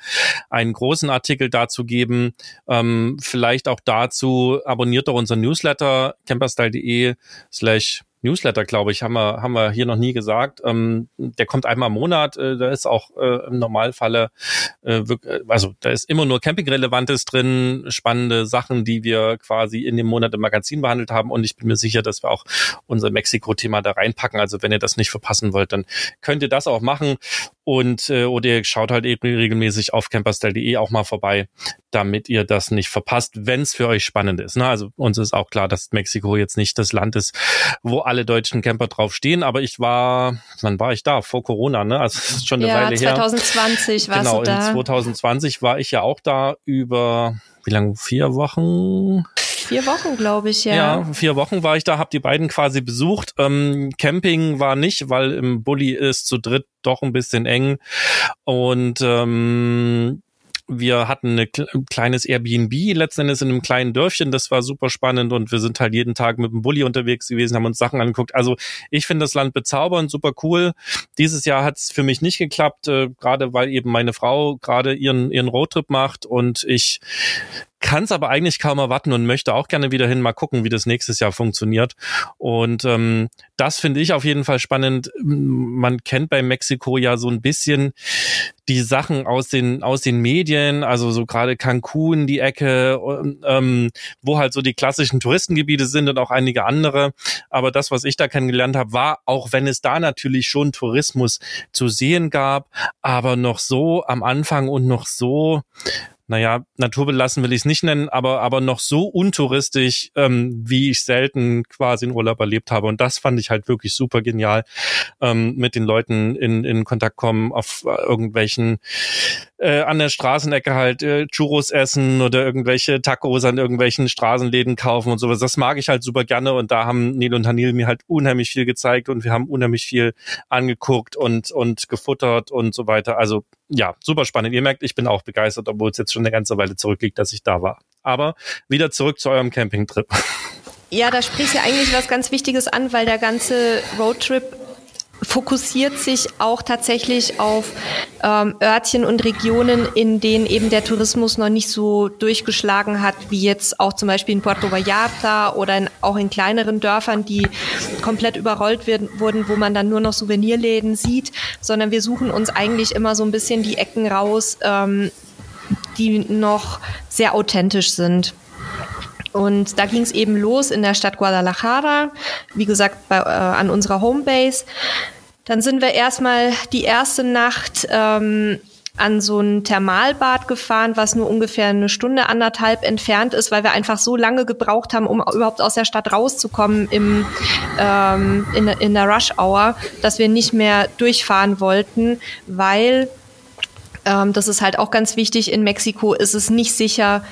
einen großen Artikel dazu geben. Ähm, vielleicht auch dazu abonniert doch unseren Newsletter camperstyle.de slash Newsletter, glaube ich, haben wir, haben wir hier noch nie gesagt. Ähm, der kommt einmal im Monat. Äh, da ist auch äh, im Normalfalle, äh, äh, also da ist immer nur Camping-Relevantes drin, spannende Sachen, die wir quasi in dem Monat im Magazin behandelt haben. Und ich bin mir sicher, dass wir auch unser Mexiko-Thema da reinpacken. Also wenn ihr das nicht verpassen wollt, dann könnt ihr das auch machen. Und äh, oder ihr schaut halt eben regelmäßig auf camperstyle.de auch mal vorbei, damit ihr das nicht verpasst, wenn es für euch spannend ist. Ne? Also uns ist auch klar, dass Mexiko jetzt nicht das Land ist, wo alle deutschen Camper drauf stehen. Aber ich war, wann war ich da? Vor Corona, ne? Also das ist schon eine ja, Weile 2020 her. 2020 warst genau, du da. Genau, in 2020 war ich ja auch da über wie lange? Vier Wochen? Vier Wochen, glaube ich, ja. Ja, vier Wochen war ich da, habe die beiden quasi besucht. Ähm, Camping war nicht, weil im Bulli ist zu dritt doch ein bisschen eng. Und ähm, wir hatten ein kleines Airbnb letzten Endes in einem kleinen Dörfchen. Das war super spannend und wir sind halt jeden Tag mit dem Bulli unterwegs gewesen, haben uns Sachen angeguckt. Also ich finde das Land bezaubernd, super cool. Dieses Jahr hat es für mich nicht geklappt, äh, gerade weil eben meine Frau gerade ihren, ihren Roadtrip macht und ich kann es aber eigentlich kaum erwarten und möchte auch gerne wieder hin, mal gucken, wie das nächstes Jahr funktioniert. Und ähm, das finde ich auf jeden Fall spannend. Man kennt bei Mexiko ja so ein bisschen die Sachen aus den aus den Medien, also so gerade Cancun, die Ecke, ähm, wo halt so die klassischen Touristengebiete sind und auch einige andere. Aber das, was ich da kennengelernt habe, war, auch wenn es da natürlich schon Tourismus zu sehen gab, aber noch so am Anfang und noch so naja, naturbelassen will ich es nicht nennen, aber, aber noch so untouristisch, ähm, wie ich selten quasi in Urlaub erlebt habe. Und das fand ich halt wirklich super genial, ähm, mit den Leuten in, in Kontakt kommen, auf äh, irgendwelchen äh, an der Straßenecke halt äh, Churros essen oder irgendwelche Tacos an irgendwelchen Straßenläden kaufen und sowas. Das mag ich halt super gerne und da haben Neil und Hanil mir halt unheimlich viel gezeigt und wir haben unheimlich viel angeguckt und, und gefuttert und so weiter. Also ja, super spannend. Ihr merkt, ich bin auch begeistert, obwohl es jetzt schon eine ganze Weile zurückliegt, dass ich da war. Aber wieder zurück zu eurem Campingtrip. Ja, da sprichst du eigentlich was ganz Wichtiges an, weil der ganze Roadtrip fokussiert sich auch tatsächlich auf ähm, Örtchen und Regionen, in denen eben der Tourismus noch nicht so durchgeschlagen hat, wie jetzt auch zum Beispiel in Puerto Vallarta oder in, auch in kleineren Dörfern, die komplett überrollt werden, wurden, wo man dann nur noch Souvenirläden sieht, sondern wir suchen uns eigentlich immer so ein bisschen die Ecken raus, ähm, die noch sehr authentisch sind. Und da ging es eben los in der Stadt Guadalajara, wie gesagt, bei, äh, an unserer Homebase. Dann sind wir erstmal die erste Nacht ähm, an so ein Thermalbad gefahren, was nur ungefähr eine Stunde, anderthalb entfernt ist, weil wir einfach so lange gebraucht haben, um überhaupt aus der Stadt rauszukommen im, ähm, in, in der Rush Hour, dass wir nicht mehr durchfahren wollten, weil ähm, das ist halt auch ganz wichtig. In Mexiko ist es nicht sicher,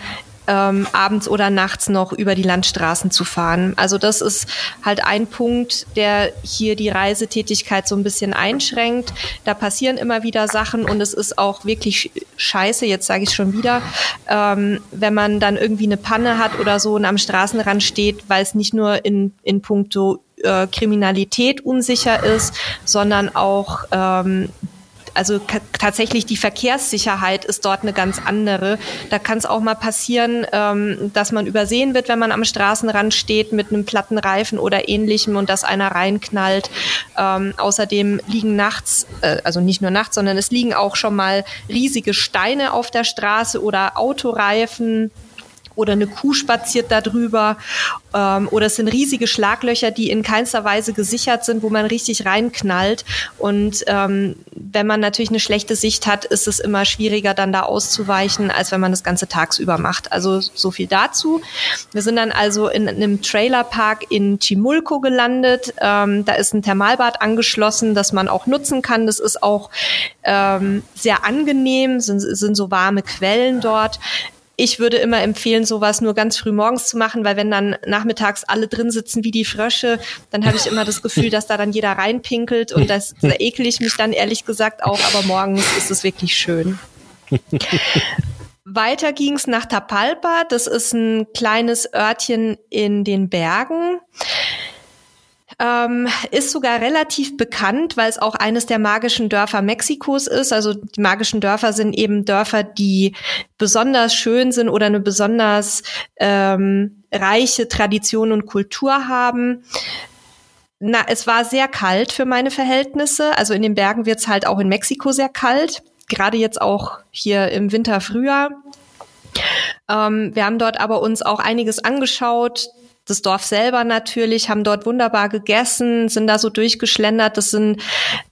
ähm, abends oder nachts noch über die Landstraßen zu fahren. Also das ist halt ein Punkt, der hier die Reisetätigkeit so ein bisschen einschränkt. Da passieren immer wieder Sachen und es ist auch wirklich scheiße, jetzt sage ich schon wieder, ähm, wenn man dann irgendwie eine Panne hat oder so und am Straßenrand steht, weil es nicht nur in, in puncto äh, Kriminalität unsicher ist, sondern auch ähm, also tatsächlich die Verkehrssicherheit ist dort eine ganz andere. Da kann es auch mal passieren, ähm, dass man übersehen wird, wenn man am Straßenrand steht mit einem platten Reifen oder ähnlichem und dass einer reinknallt. Ähm, außerdem liegen nachts, äh, also nicht nur nachts, sondern es liegen auch schon mal riesige Steine auf der Straße oder Autoreifen oder eine Kuh spaziert da drüber ähm, oder es sind riesige Schlaglöcher, die in keinster Weise gesichert sind, wo man richtig reinknallt. Und ähm, wenn man natürlich eine schlechte Sicht hat, ist es immer schwieriger, dann da auszuweichen, als wenn man das ganze tagsüber macht. Also so viel dazu. Wir sind dann also in einem Trailerpark in Chimulco gelandet. Ähm, da ist ein Thermalbad angeschlossen, das man auch nutzen kann. Das ist auch ähm, sehr angenehm, sind, sind so warme Quellen dort ich würde immer empfehlen, sowas nur ganz früh morgens zu machen, weil wenn dann nachmittags alle drin sitzen wie die Frösche, dann habe ich immer das Gefühl, dass da dann jeder reinpinkelt und das, da ekel ich mich dann ehrlich gesagt auch, aber morgens ist es wirklich schön. Weiter ging's nach Tapalpa, das ist ein kleines Örtchen in den Bergen ähm, ist sogar relativ bekannt, weil es auch eines der magischen Dörfer Mexikos ist. Also die magischen Dörfer sind eben Dörfer, die besonders schön sind oder eine besonders ähm, reiche Tradition und Kultur haben. Na, es war sehr kalt für meine Verhältnisse. Also in den Bergen wird es halt auch in Mexiko sehr kalt. Gerade jetzt auch hier im Winter, Frühjahr. Ähm, wir haben dort aber uns auch einiges angeschaut das Dorf selber natürlich, haben dort wunderbar gegessen, sind da so durchgeschlendert. Das sind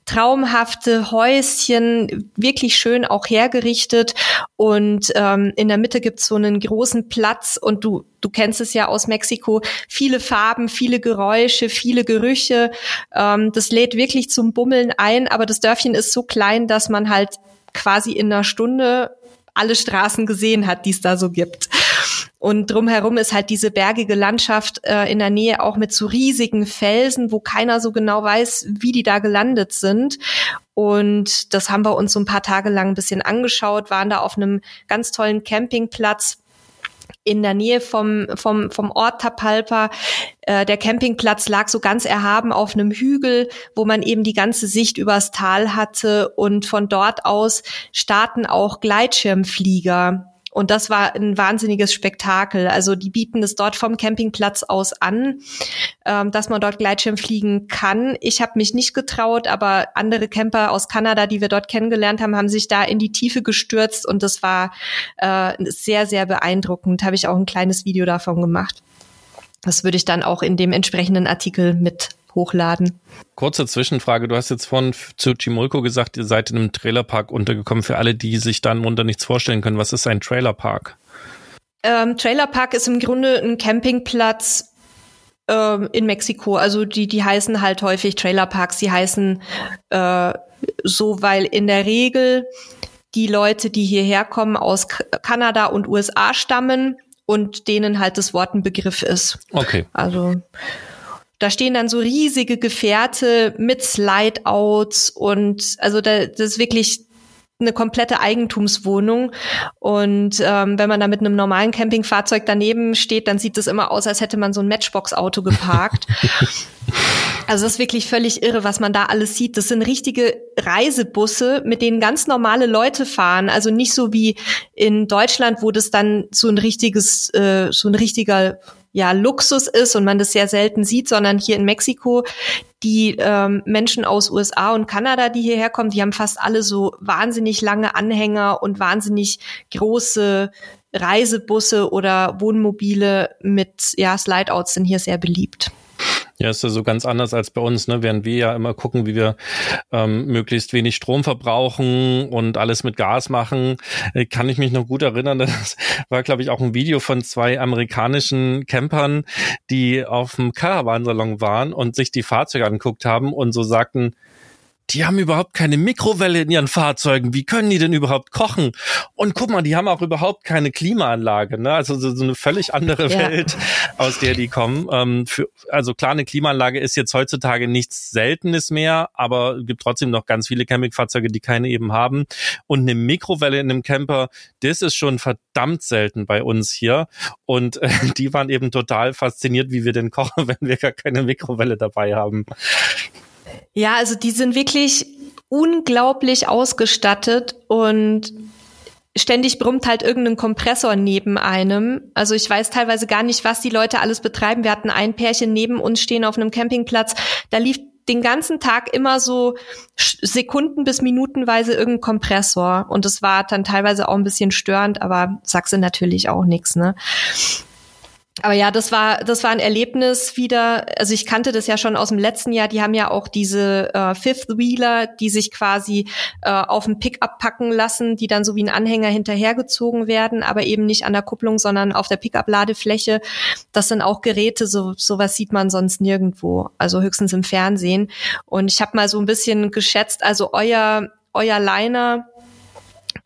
traumhafte Häuschen, wirklich schön auch hergerichtet. Und ähm, in der Mitte gibt's so einen großen Platz und du, du kennst es ja aus Mexiko, viele Farben, viele Geräusche, viele Gerüche. Ähm, das lädt wirklich zum Bummeln ein, aber das Dörfchen ist so klein, dass man halt quasi in einer Stunde alle Straßen gesehen hat, die es da so gibt. Und drumherum ist halt diese bergige Landschaft äh, in der Nähe auch mit so riesigen Felsen, wo keiner so genau weiß, wie die da gelandet sind. Und das haben wir uns so ein paar Tage lang ein bisschen angeschaut, waren da auf einem ganz tollen Campingplatz in der Nähe vom, vom, vom Ort Tapalpa. Äh, der Campingplatz lag so ganz erhaben auf einem Hügel, wo man eben die ganze Sicht übers Tal hatte. Und von dort aus starten auch Gleitschirmflieger und das war ein wahnsinniges Spektakel. Also die bieten es dort vom Campingplatz aus an, ähm, dass man dort Gleitschirm fliegen kann. Ich habe mich nicht getraut, aber andere Camper aus Kanada, die wir dort kennengelernt haben, haben sich da in die Tiefe gestürzt und das war äh, sehr, sehr beeindruckend. Habe ich auch ein kleines Video davon gemacht. Das würde ich dann auch in dem entsprechenden Artikel mit hochladen. Kurze Zwischenfrage. Du hast jetzt von zu Chimulco gesagt, ihr seid in einem Trailerpark untergekommen. Für alle, die sich dann unter nichts vorstellen können, was ist ein Trailerpark? Ähm, Trailerpark ist im Grunde ein Campingplatz ähm, in Mexiko. Also die, die heißen halt häufig Trailerparks. Die heißen äh, so, weil in der Regel die Leute, die hierher kommen, aus Kanada und USA stammen und denen halt das Wort ein Begriff ist. Okay. Also da stehen dann so riesige Gefährte mit Slideouts und also da, das ist wirklich eine komplette Eigentumswohnung. Und ähm, wenn man da mit einem normalen Campingfahrzeug daneben steht, dann sieht es immer aus, als hätte man so ein Matchbox-Auto geparkt. *laughs* Also das ist wirklich völlig irre, was man da alles sieht. Das sind richtige Reisebusse, mit denen ganz normale Leute fahren. Also nicht so wie in Deutschland, wo das dann so ein richtiges, äh, so ein richtiger ja Luxus ist und man das sehr selten sieht, sondern hier in Mexiko die ähm, Menschen aus USA und Kanada, die hierher kommen, die haben fast alle so wahnsinnig lange Anhänger und wahnsinnig große Reisebusse oder Wohnmobile mit ja Slideouts sind hier sehr beliebt. Ja, ist ja so ganz anders als bei uns, ne? Während wir ja immer gucken, wie wir ähm, möglichst wenig Strom verbrauchen und alles mit Gas machen, äh, kann ich mich noch gut erinnern. *laughs* Das war, glaube ich, auch ein Video von zwei amerikanischen Campern, die auf dem Caravansalon waren und sich die Fahrzeuge angeguckt haben und so sagten, die haben überhaupt keine Mikrowelle in ihren Fahrzeugen. Wie können die denn überhaupt kochen? Und guck mal, die haben auch überhaupt keine Klimaanlage. Ne? Also so, so eine völlig andere *laughs* ja. Welt, aus der die kommen. Ähm, für, also klar, eine Klimaanlage ist jetzt heutzutage nichts Seltenes mehr, aber es gibt trotzdem noch ganz viele Campingfahrzeuge, die keine eben haben. Und eine Mikrowelle in einem Camper, das ist schon verdammt selten bei uns hier. Und äh, die waren eben total fasziniert, wie wir denn kochen, *laughs* wenn wir gar keine Mikrowelle dabei haben. Ja, also die sind wirklich unglaublich ausgestattet und ständig brummt halt irgendein Kompressor neben einem. Also ich weiß teilweise gar nicht, was die Leute alles betreiben. Wir hatten ein Pärchen neben uns stehen auf einem Campingplatz. Da lief den ganzen Tag immer so Sekunden bis Minutenweise irgendein Kompressor. Und das war dann teilweise auch ein bisschen störend, aber sagst du natürlich auch nichts, ne? Aber ja, das war das war ein Erlebnis wieder. Also ich kannte das ja schon aus dem letzten Jahr. Die haben ja auch diese äh, Fifth Wheeler, die sich quasi äh, auf den Pickup packen lassen, die dann so wie ein Anhänger hinterhergezogen werden, aber eben nicht an der Kupplung, sondern auf der Pickup-Ladefläche. Das sind auch Geräte, so sowas sieht man sonst nirgendwo, also höchstens im Fernsehen. Und ich habe mal so ein bisschen geschätzt, also euer euer Liner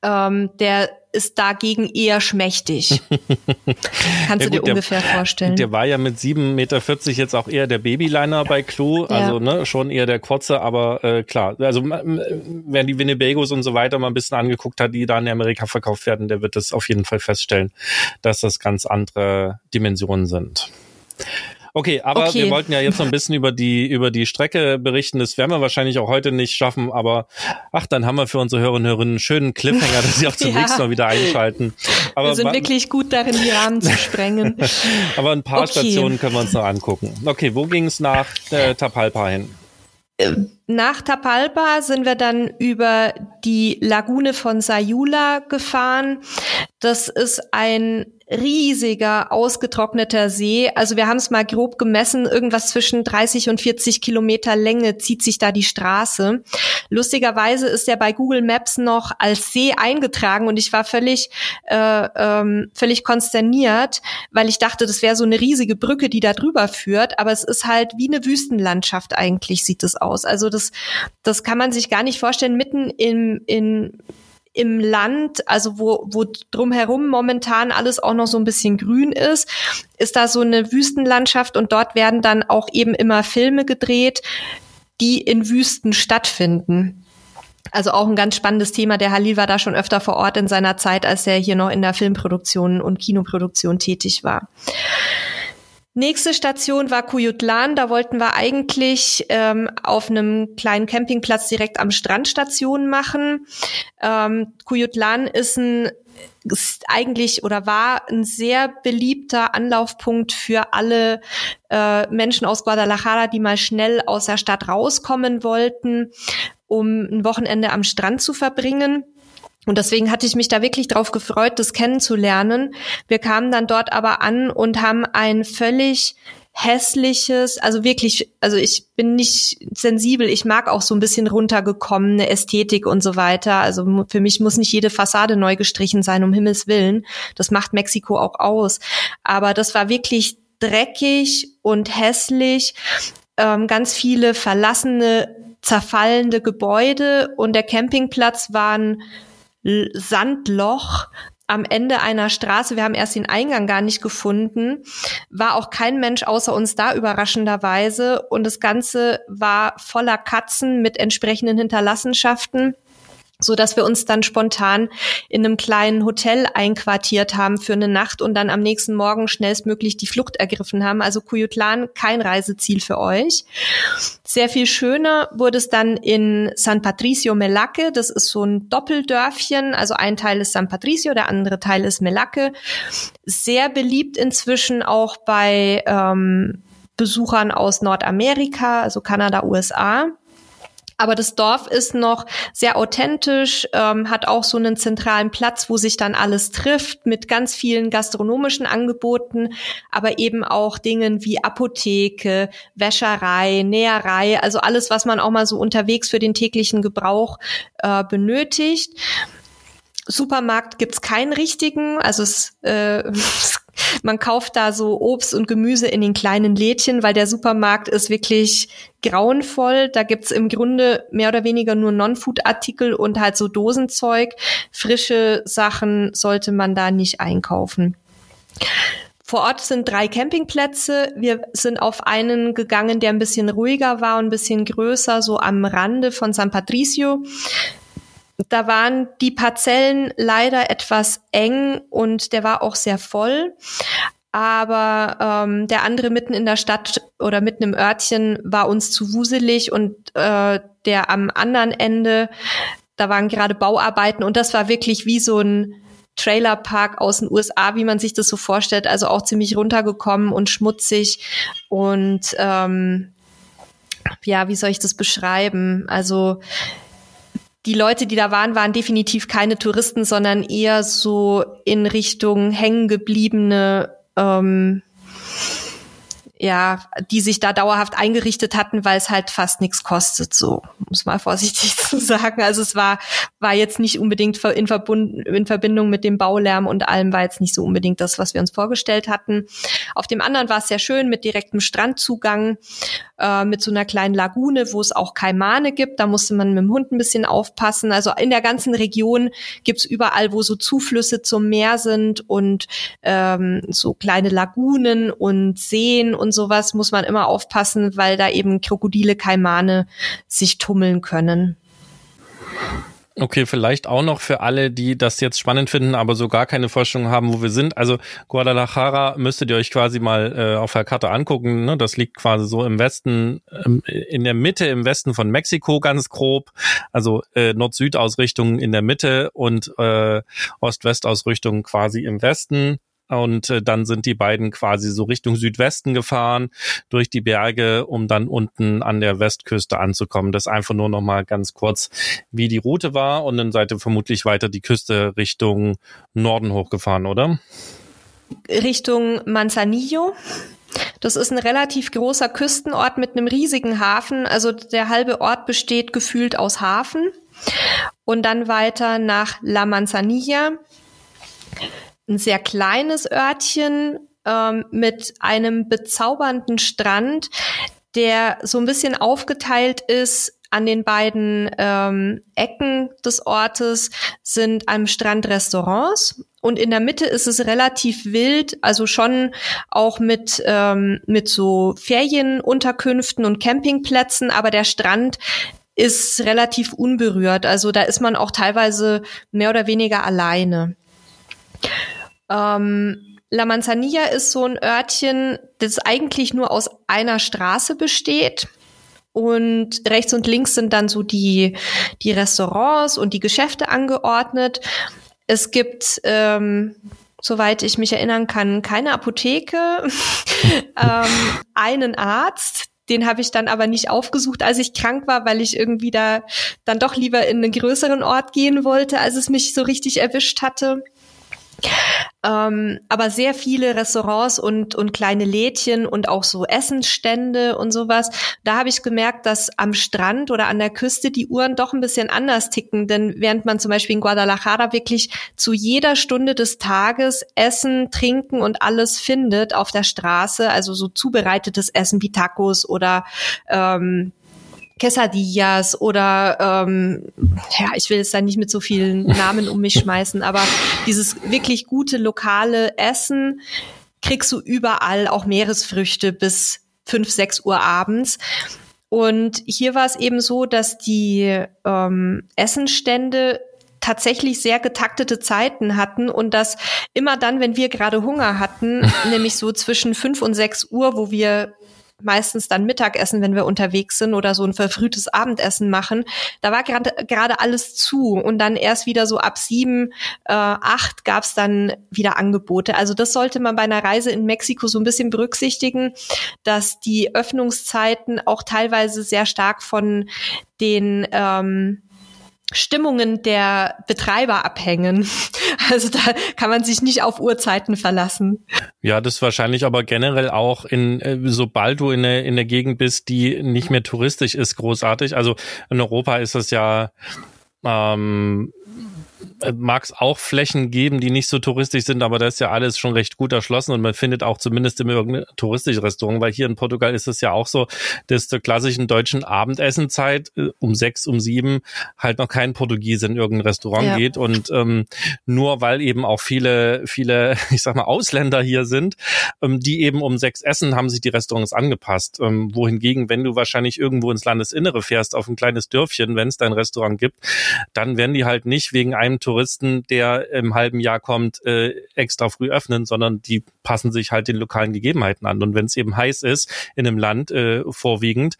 ähm, der ist dagegen eher schmächtig. *laughs* Kannst ja, du dir gut, ungefähr der, vorstellen? Der war ja mit 7,40 Meter jetzt auch eher der Babyliner bei Clue, also ja. ne, schon eher der kurze, aber äh, klar, also wer die Winnebagos und so weiter mal ein bisschen angeguckt hat, die da in Amerika verkauft werden, der wird das auf jeden Fall feststellen, dass das ganz andere Dimensionen sind. Okay, aber okay. wir wollten ja jetzt noch ein bisschen über die, über die Strecke berichten. Das werden wir wahrscheinlich auch heute nicht schaffen, aber ach, dann haben wir für unsere Hörerinnen und Hörer einen schönen Cliffhanger, *laughs* dass sie auch zum ja. nächsten Mal wieder einschalten. Aber wir sind wirklich gut darin, die Rahmen zu sprengen. *laughs* aber ein paar okay. Stationen können wir uns noch angucken. Okay, wo ging es nach äh, Tapalpa hin? Nach Tapalpa sind wir dann über die Lagune von Sayula gefahren. Das ist ein riesiger, ausgetrockneter See. Also wir haben es mal grob gemessen, irgendwas zwischen 30 und 40 Kilometer Länge zieht sich da die Straße. Lustigerweise ist er bei Google Maps noch als See eingetragen und ich war völlig, äh, ähm, völlig konsterniert, weil ich dachte, das wäre so eine riesige Brücke, die da drüber führt, aber es ist halt wie eine Wüstenlandschaft eigentlich sieht es aus. Also das, das kann man sich gar nicht vorstellen, mitten im, in, im Land, also wo, wo drumherum momentan alles auch noch so ein bisschen grün ist, ist da so eine Wüstenlandschaft und dort werden dann auch eben immer Filme gedreht, die in Wüsten stattfinden. Also auch ein ganz spannendes Thema. Der Halil war da schon öfter vor Ort in seiner Zeit, als er hier noch in der Filmproduktion und Kinoproduktion tätig war. Nächste Station war Kuyutlan. Da wollten wir eigentlich ähm, auf einem kleinen Campingplatz direkt am Strand Stationen machen. Ähm, Kuyutlan ist ein ist eigentlich oder war ein sehr beliebter Anlaufpunkt für alle äh, Menschen aus Guadalajara, die mal schnell aus der Stadt rauskommen wollten, um ein Wochenende am Strand zu verbringen. Und deswegen hatte ich mich da wirklich drauf gefreut, das kennenzulernen. Wir kamen dann dort aber an und haben ein völlig hässliches, also wirklich, also ich bin nicht sensibel, ich mag auch so ein bisschen runtergekommene Ästhetik und so weiter. Also für mich muss nicht jede Fassade neu gestrichen sein, um Himmels Willen. Das macht Mexiko auch aus. Aber das war wirklich dreckig und hässlich, ähm, ganz viele verlassene, zerfallende Gebäude und der Campingplatz war ein Sandloch am Ende einer Straße, wir haben erst den Eingang gar nicht gefunden, war auch kein Mensch außer uns da überraschenderweise. Und das Ganze war voller Katzen mit entsprechenden Hinterlassenschaften so dass wir uns dann spontan in einem kleinen Hotel einquartiert haben für eine Nacht und dann am nächsten Morgen schnellstmöglich die Flucht ergriffen haben. Also Cuyutlan kein Reiseziel für euch. Sehr viel schöner wurde es dann in San Patricio Melaque. Das ist so ein Doppeldörfchen. Also ein Teil ist San Patricio, der andere Teil ist Melaque. Sehr beliebt inzwischen auch bei ähm, Besuchern aus Nordamerika, also Kanada, USA. Aber das Dorf ist noch sehr authentisch, ähm, hat auch so einen zentralen Platz, wo sich dann alles trifft, mit ganz vielen gastronomischen Angeboten, aber eben auch Dingen wie Apotheke, Wäscherei, Näherei, also alles, was man auch mal so unterwegs für den täglichen Gebrauch äh, benötigt. Supermarkt gibt's keinen richtigen, also es, äh, *laughs* man kauft da so Obst und Gemüse in den kleinen Lädchen, weil der Supermarkt ist wirklich grauenvoll. Da gibt's im Grunde mehr oder weniger nur Non-Food-Artikel und halt so Dosenzeug. Frische Sachen sollte man da nicht einkaufen. Vor Ort sind drei Campingplätze. Wir sind auf einen gegangen, der ein bisschen ruhiger war und ein bisschen größer, so am Rande von San Patricio. Da waren die Parzellen leider etwas eng und der war auch sehr voll. Aber ähm, der andere mitten in der Stadt oder mitten im Örtchen war uns zu wuselig und äh, der am anderen Ende, da waren gerade Bauarbeiten und das war wirklich wie so ein Trailerpark aus den USA, wie man sich das so vorstellt, also auch ziemlich runtergekommen und schmutzig und ähm, ja, wie soll ich das beschreiben? Also die Leute, die da waren, waren definitiv keine Touristen, sondern eher so in Richtung hängengebliebene ähm, ja, die sich da dauerhaft eingerichtet hatten, weil es halt fast nichts kostet, so muss mal vorsichtig *laughs* zu sagen. Also es war war jetzt nicht unbedingt in, in Verbindung mit dem Baulärm und allem war jetzt nicht so unbedingt das, was wir uns vorgestellt hatten. Auf dem anderen war es sehr schön mit direktem Strandzugang, äh, mit so einer kleinen Lagune, wo es auch Kaimane gibt. Da musste man mit dem Hund ein bisschen aufpassen. Also in der ganzen Region gibt's überall, wo so Zuflüsse zum Meer sind und ähm, so kleine Lagunen und Seen und sowas, muss man immer aufpassen, weil da eben Krokodile, Kaimane sich tummeln können. Okay, vielleicht auch noch für alle, die das jetzt spannend finden, aber so gar keine Vorstellung haben, wo wir sind. Also Guadalajara müsstet ihr euch quasi mal äh, auf der Karte angucken. Ne? Das liegt quasi so im Westen, ähm, in der Mitte im Westen von Mexiko ganz grob. Also äh, Nord-Süd-Ausrichtung in der Mitte und äh, Ost-West-Ausrichtung quasi im Westen und äh, dann sind die beiden quasi so Richtung Südwesten gefahren durch die Berge, um dann unten an der Westküste anzukommen. Das einfach nur noch mal ganz kurz, wie die Route war und dann seid ihr vermutlich weiter die Küste Richtung Norden hochgefahren, oder? Richtung Manzanillo. Das ist ein relativ großer Küstenort mit einem riesigen Hafen. Also der halbe Ort besteht gefühlt aus Hafen. Und dann weiter nach La Manzanilla ein sehr kleines Örtchen ähm, mit einem bezaubernden Strand, der so ein bisschen aufgeteilt ist. An den beiden ähm, Ecken des Ortes sind am Strand Restaurants und in der Mitte ist es relativ wild, also schon auch mit, ähm, mit so Ferienunterkünften und Campingplätzen, aber der Strand ist relativ unberührt. Also da ist man auch teilweise mehr oder weniger alleine. Ähm, La Manzanilla ist so ein Örtchen, das eigentlich nur aus einer Straße besteht. Und rechts und links sind dann so die, die Restaurants und die Geschäfte angeordnet. Es gibt, ähm, soweit ich mich erinnern kann, keine Apotheke, *laughs* ähm, einen Arzt, den habe ich dann aber nicht aufgesucht, als ich krank war, weil ich irgendwie da dann doch lieber in einen größeren Ort gehen wollte, als es mich so richtig erwischt hatte. Ähm, aber sehr viele Restaurants und, und kleine Lädchen und auch so Essensstände und sowas. Da habe ich gemerkt, dass am Strand oder an der Küste die Uhren doch ein bisschen anders ticken. Denn während man zum Beispiel in Guadalajara wirklich zu jeder Stunde des Tages Essen, Trinken und alles findet auf der Straße, also so zubereitetes Essen wie Tacos oder ähm, Quesadillas oder ähm, ja, ich will jetzt da nicht mit so vielen Namen um mich schmeißen, aber dieses wirklich gute lokale Essen kriegst du überall, auch Meeresfrüchte bis fünf, sechs Uhr abends. Und hier war es eben so, dass die ähm, Essenstände tatsächlich sehr getaktete Zeiten hatten und dass immer dann, wenn wir gerade Hunger hatten, *laughs* nämlich so zwischen fünf und sechs Uhr, wo wir meistens dann Mittagessen, wenn wir unterwegs sind oder so ein verfrühtes Abendessen machen. Da war gerade gerade alles zu und dann erst wieder so ab sieben, äh, acht gab es dann wieder Angebote. Also das sollte man bei einer Reise in Mexiko so ein bisschen berücksichtigen, dass die Öffnungszeiten auch teilweise sehr stark von den ähm, Stimmungen der Betreiber abhängen. *laughs* Also da kann man sich nicht auf Uhrzeiten verlassen. Ja, das wahrscheinlich aber generell auch in, äh, sobald du in der, in der Gegend bist, die nicht mehr touristisch ist, großartig. Also in Europa ist das ja ähm, äh, mag es auch Flächen geben, die nicht so touristisch sind, aber da ist ja alles schon recht gut erschlossen und man findet auch zumindest immer irgendein touristisches Restaurant, weil hier in Portugal ist es ja auch so, dass zur klassischen deutschen Abendessenzeit äh, um sechs, um sieben halt noch kein Portugiese in irgendein Restaurant ja. geht und ähm, nur weil eben auch viele, viele, *laughs* ich sag mal, Ausländer hier sind, ähm, die eben um sechs essen, haben sich die Restaurants angepasst. Ähm, wohingegen, wenn du wahrscheinlich irgendwo ins Landesinnere fährst, auf ein kleines Dörfchen, wenn es dein Restaurant gibt, dann werden die halt nicht wegen einem Touristen, der im halben Jahr kommt, äh, extra früh öffnen, sondern die passen sich halt den lokalen Gegebenheiten an. Und wenn es eben heiß ist in einem Land äh, vorwiegend,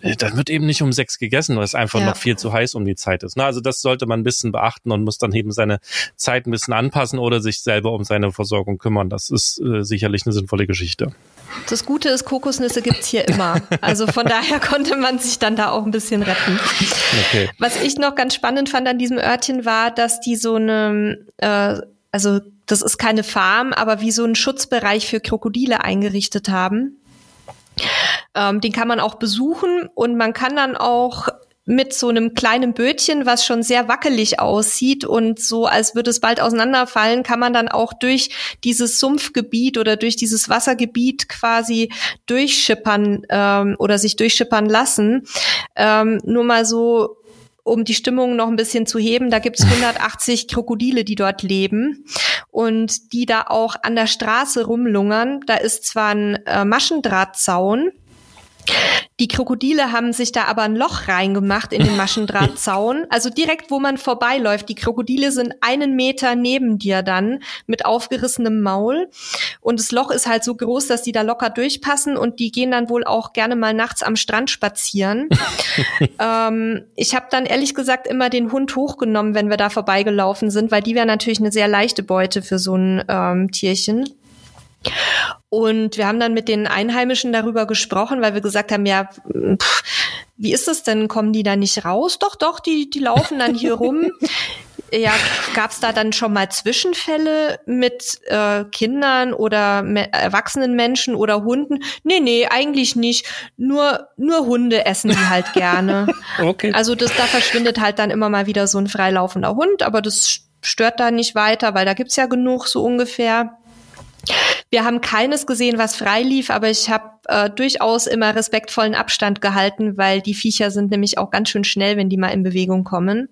äh, dann wird eben nicht um sechs gegessen, weil es einfach ja. noch viel zu heiß um die Zeit ist. Na, also das sollte man ein bisschen beachten und muss dann eben seine Zeit ein bisschen anpassen oder sich selber um seine Versorgung kümmern. Das ist äh, sicherlich eine sinnvolle Geschichte. Das Gute ist, Kokosnüsse gibt's hier immer. Also von daher konnte man sich dann da auch ein bisschen retten. Okay. Was ich noch ganz spannend fand an diesem Örtchen war, dass die so eine, äh, also das ist keine Farm, aber wie so ein Schutzbereich für Krokodile eingerichtet haben. Ähm, den kann man auch besuchen und man kann dann auch mit so einem kleinen Bötchen, was schon sehr wackelig aussieht und so, als würde es bald auseinanderfallen, kann man dann auch durch dieses Sumpfgebiet oder durch dieses Wassergebiet quasi durchschippern ähm, oder sich durchschippern lassen. Ähm, nur mal so um die Stimmung noch ein bisschen zu heben, da gibt es 180 Krokodile, die dort leben und die da auch an der Straße rumlungern. Da ist zwar ein äh, Maschendrahtzaun, die Krokodile haben sich da aber ein Loch reingemacht in den Maschendrahtzaun, *laughs* also direkt, wo man vorbeiläuft. Die Krokodile sind einen Meter neben dir dann mit aufgerissenem Maul und das Loch ist halt so groß, dass die da locker durchpassen und die gehen dann wohl auch gerne mal nachts am Strand spazieren. *laughs* ähm, ich habe dann ehrlich gesagt immer den Hund hochgenommen, wenn wir da vorbeigelaufen sind, weil die wäre natürlich eine sehr leichte Beute für so ein ähm, Tierchen. Und wir haben dann mit den Einheimischen darüber gesprochen, weil wir gesagt haben, ja, pff, wie ist das denn? Kommen die da nicht raus? Doch, doch, die, die laufen dann hier *laughs* rum. Ja, gab es da dann schon mal Zwischenfälle mit äh, Kindern oder erwachsenen Menschen oder Hunden? Nee, nee, eigentlich nicht. Nur, nur Hunde essen die halt gerne. *laughs* okay. Also das, da verschwindet halt dann immer mal wieder so ein freilaufender Hund, aber das stört da nicht weiter, weil da gibt's ja genug so ungefähr. Wir haben keines gesehen, was frei lief, aber ich habe äh, durchaus immer respektvollen Abstand gehalten, weil die Viecher sind nämlich auch ganz schön schnell, wenn die mal in Bewegung kommen.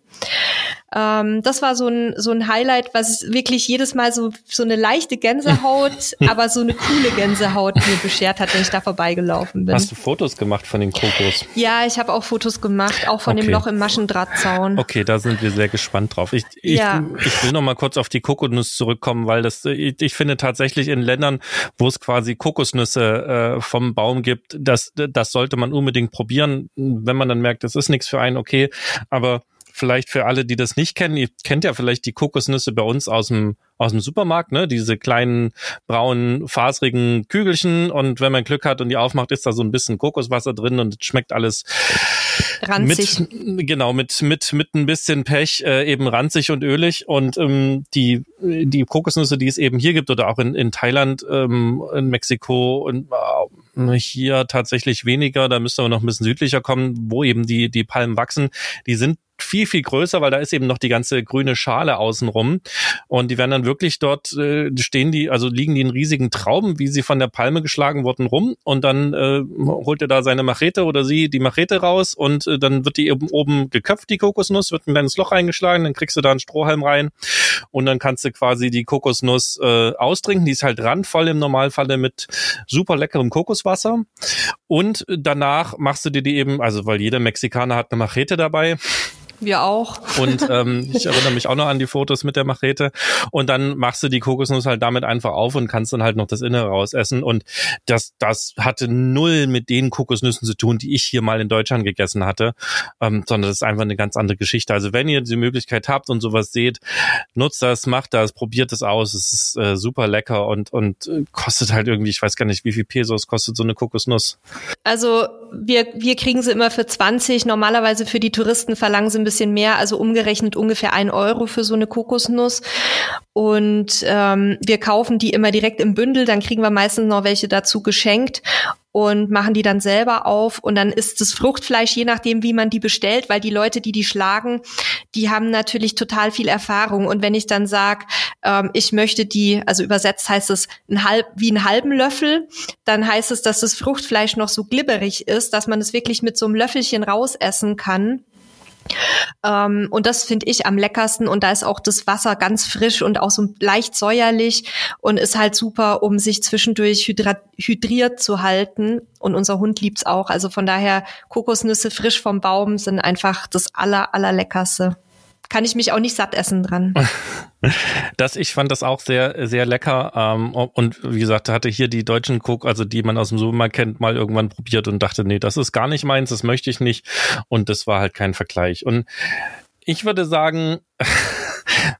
Ähm, das war so ein, so ein Highlight, was wirklich jedes Mal so, so eine leichte Gänsehaut, *laughs* aber so eine coole Gänsehaut mir beschert hat, wenn ich da vorbeigelaufen bin. Hast du Fotos gemacht von den Kokos? Ja, ich habe auch Fotos gemacht, auch von okay. dem Loch im Maschendrahtzaun. Okay, da sind wir sehr gespannt drauf. Ich, ich, ja. ich will noch mal kurz auf die Kokosnuss zurückkommen, weil das, ich, ich finde tatsächlich in Ländern, wo es quasi Kokosnüsse äh, vom Baum gibt, das, das sollte man unbedingt probieren. Wenn man dann merkt, das ist nichts für einen, okay, aber vielleicht für alle, die das nicht kennen, ihr kennt ja vielleicht die Kokosnüsse bei uns aus dem, aus dem Supermarkt, ne? Diese kleinen, braunen, fasrigen Kügelchen und wenn man Glück hat und die aufmacht, ist da so ein bisschen Kokoswasser drin und es schmeckt alles ranzig. Mit, genau, mit, mit, mit ein bisschen Pech äh, eben ranzig und ölig. Und ähm, die, die Kokosnüsse, die es eben hier gibt oder auch in, in Thailand, ähm, in Mexiko und äh, hier tatsächlich weniger, da müsste man noch ein bisschen südlicher kommen, wo eben die, die Palmen wachsen. Die sind viel, viel größer, weil da ist eben noch die ganze grüne Schale außenrum. Und die werden dann wirklich dort, äh, stehen die, also liegen die in riesigen Trauben, wie sie von der Palme geschlagen wurden, rum. Und dann äh, holt er da seine Machete oder sie die Machete raus und äh, dann wird die eben oben geköpft, die Kokosnuss, wird ein kleines Loch reingeschlagen, dann kriegst du da einen Strohhalm rein und dann kannst du quasi die Kokosnuss äh, austrinken. Die ist halt randvoll im Normalfalle mit super leckerem Kokoswasser. Und danach machst du dir die eben, also weil jeder Mexikaner hat eine Machete dabei, wir auch. Und *laughs* ähm, ich erinnere mich auch noch an die Fotos mit der Machete. Und dann machst du die Kokosnuss halt damit einfach auf und kannst dann halt noch das Innere rausessen. Und das, das hatte null mit den Kokosnüssen zu tun, die ich hier mal in Deutschland gegessen hatte, ähm, sondern das ist einfach eine ganz andere Geschichte. Also wenn ihr die Möglichkeit habt und sowas seht, nutzt das, macht das, probiert es aus. Es ist äh, super lecker und, und äh, kostet halt irgendwie, ich weiß gar nicht, wie viel Pesos kostet so eine Kokosnuss. Also wir, wir kriegen sie immer für 20. Normalerweise für die Touristen verlangen sie bisschen mehr, also umgerechnet ungefähr ein Euro für so eine Kokosnuss. Und ähm, wir kaufen die immer direkt im Bündel, dann kriegen wir meistens noch welche dazu geschenkt und machen die dann selber auf. Und dann ist das Fruchtfleisch, je nachdem, wie man die bestellt, weil die Leute, die die schlagen, die haben natürlich total viel Erfahrung. Und wenn ich dann sage, ähm, ich möchte die, also übersetzt heißt es ein halb, wie einen halben Löffel, dann heißt es, dass das Fruchtfleisch noch so glibberig ist, dass man es wirklich mit so einem Löffelchen rausessen kann. Ähm, und das finde ich am leckersten. Und da ist auch das Wasser ganz frisch und auch so leicht säuerlich und ist halt super, um sich zwischendurch hydriert zu halten. Und unser Hund liebt's auch. Also von daher Kokosnüsse frisch vom Baum sind einfach das aller, allerleckerste kann ich mich auch nicht satt essen dran. *laughs* Das, ich fand das auch sehr, sehr lecker. Ähm, und wie gesagt, hatte hier die deutschen Cook, also die man aus dem Supermarkt kennt, mal irgendwann probiert und dachte, nee, das ist gar nicht meins, das möchte ich nicht. Und das war halt kein Vergleich. Und ich würde sagen, *laughs*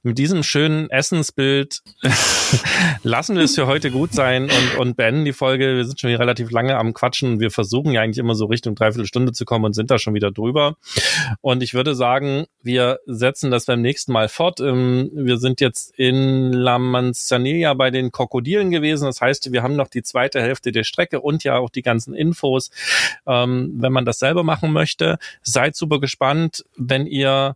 mit diesem schönen Essensbild *laughs* lassen wir es für heute gut sein und, und beenden die Folge. Wir sind schon hier relativ lange am Quatschen. Wir versuchen ja eigentlich immer so Richtung dreiviertel Stunde zu kommen und sind da schon wieder drüber. Und ich würde sagen, wir setzen das beim nächsten Mal fort. Ähm, wir sind jetzt in La Manzanilla bei den Krokodilen gewesen. Das heißt, wir haben noch die zweite Hälfte der Strecke und ja auch die ganzen Infos, ähm, wenn man das selber machen möchte. Seid super gespannt, wenn ihr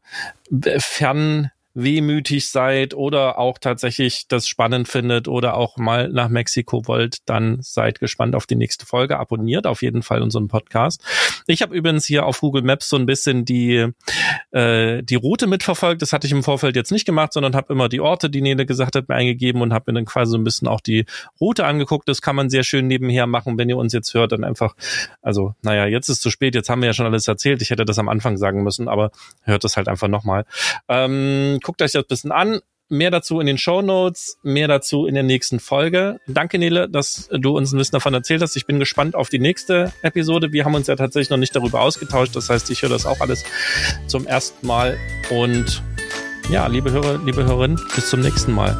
fern wehmütig seid oder auch tatsächlich das spannend findet oder auch mal nach Mexiko wollt, dann seid gespannt auf die nächste Folge. Abonniert auf jeden Fall unseren Podcast. Ich habe übrigens hier auf Google Maps so ein bisschen die, äh, die Route mitverfolgt. Das hatte ich im Vorfeld jetzt nicht gemacht, sondern habe immer die Orte, die Nele gesagt hat, mir eingegeben und habe mir dann quasi so ein bisschen auch die Route angeguckt. Das kann man sehr schön nebenher machen, wenn ihr uns jetzt hört, dann einfach, also naja, jetzt ist zu spät, jetzt haben wir ja schon alles erzählt. Ich hätte das am Anfang sagen müssen, aber hört das halt einfach nochmal. Ähm, guckt euch das bisschen an. Mehr dazu in den Show Notes, mehr dazu in der nächsten Folge. Danke, Nele, dass du uns ein bisschen davon erzählt hast. Ich bin gespannt auf die nächste Episode. Wir haben uns ja tatsächlich noch nicht darüber ausgetauscht. Das heißt, ich höre das auch alles zum ersten Mal. Und ja, liebe Hörer, liebe Hörerinnen, bis zum nächsten Mal.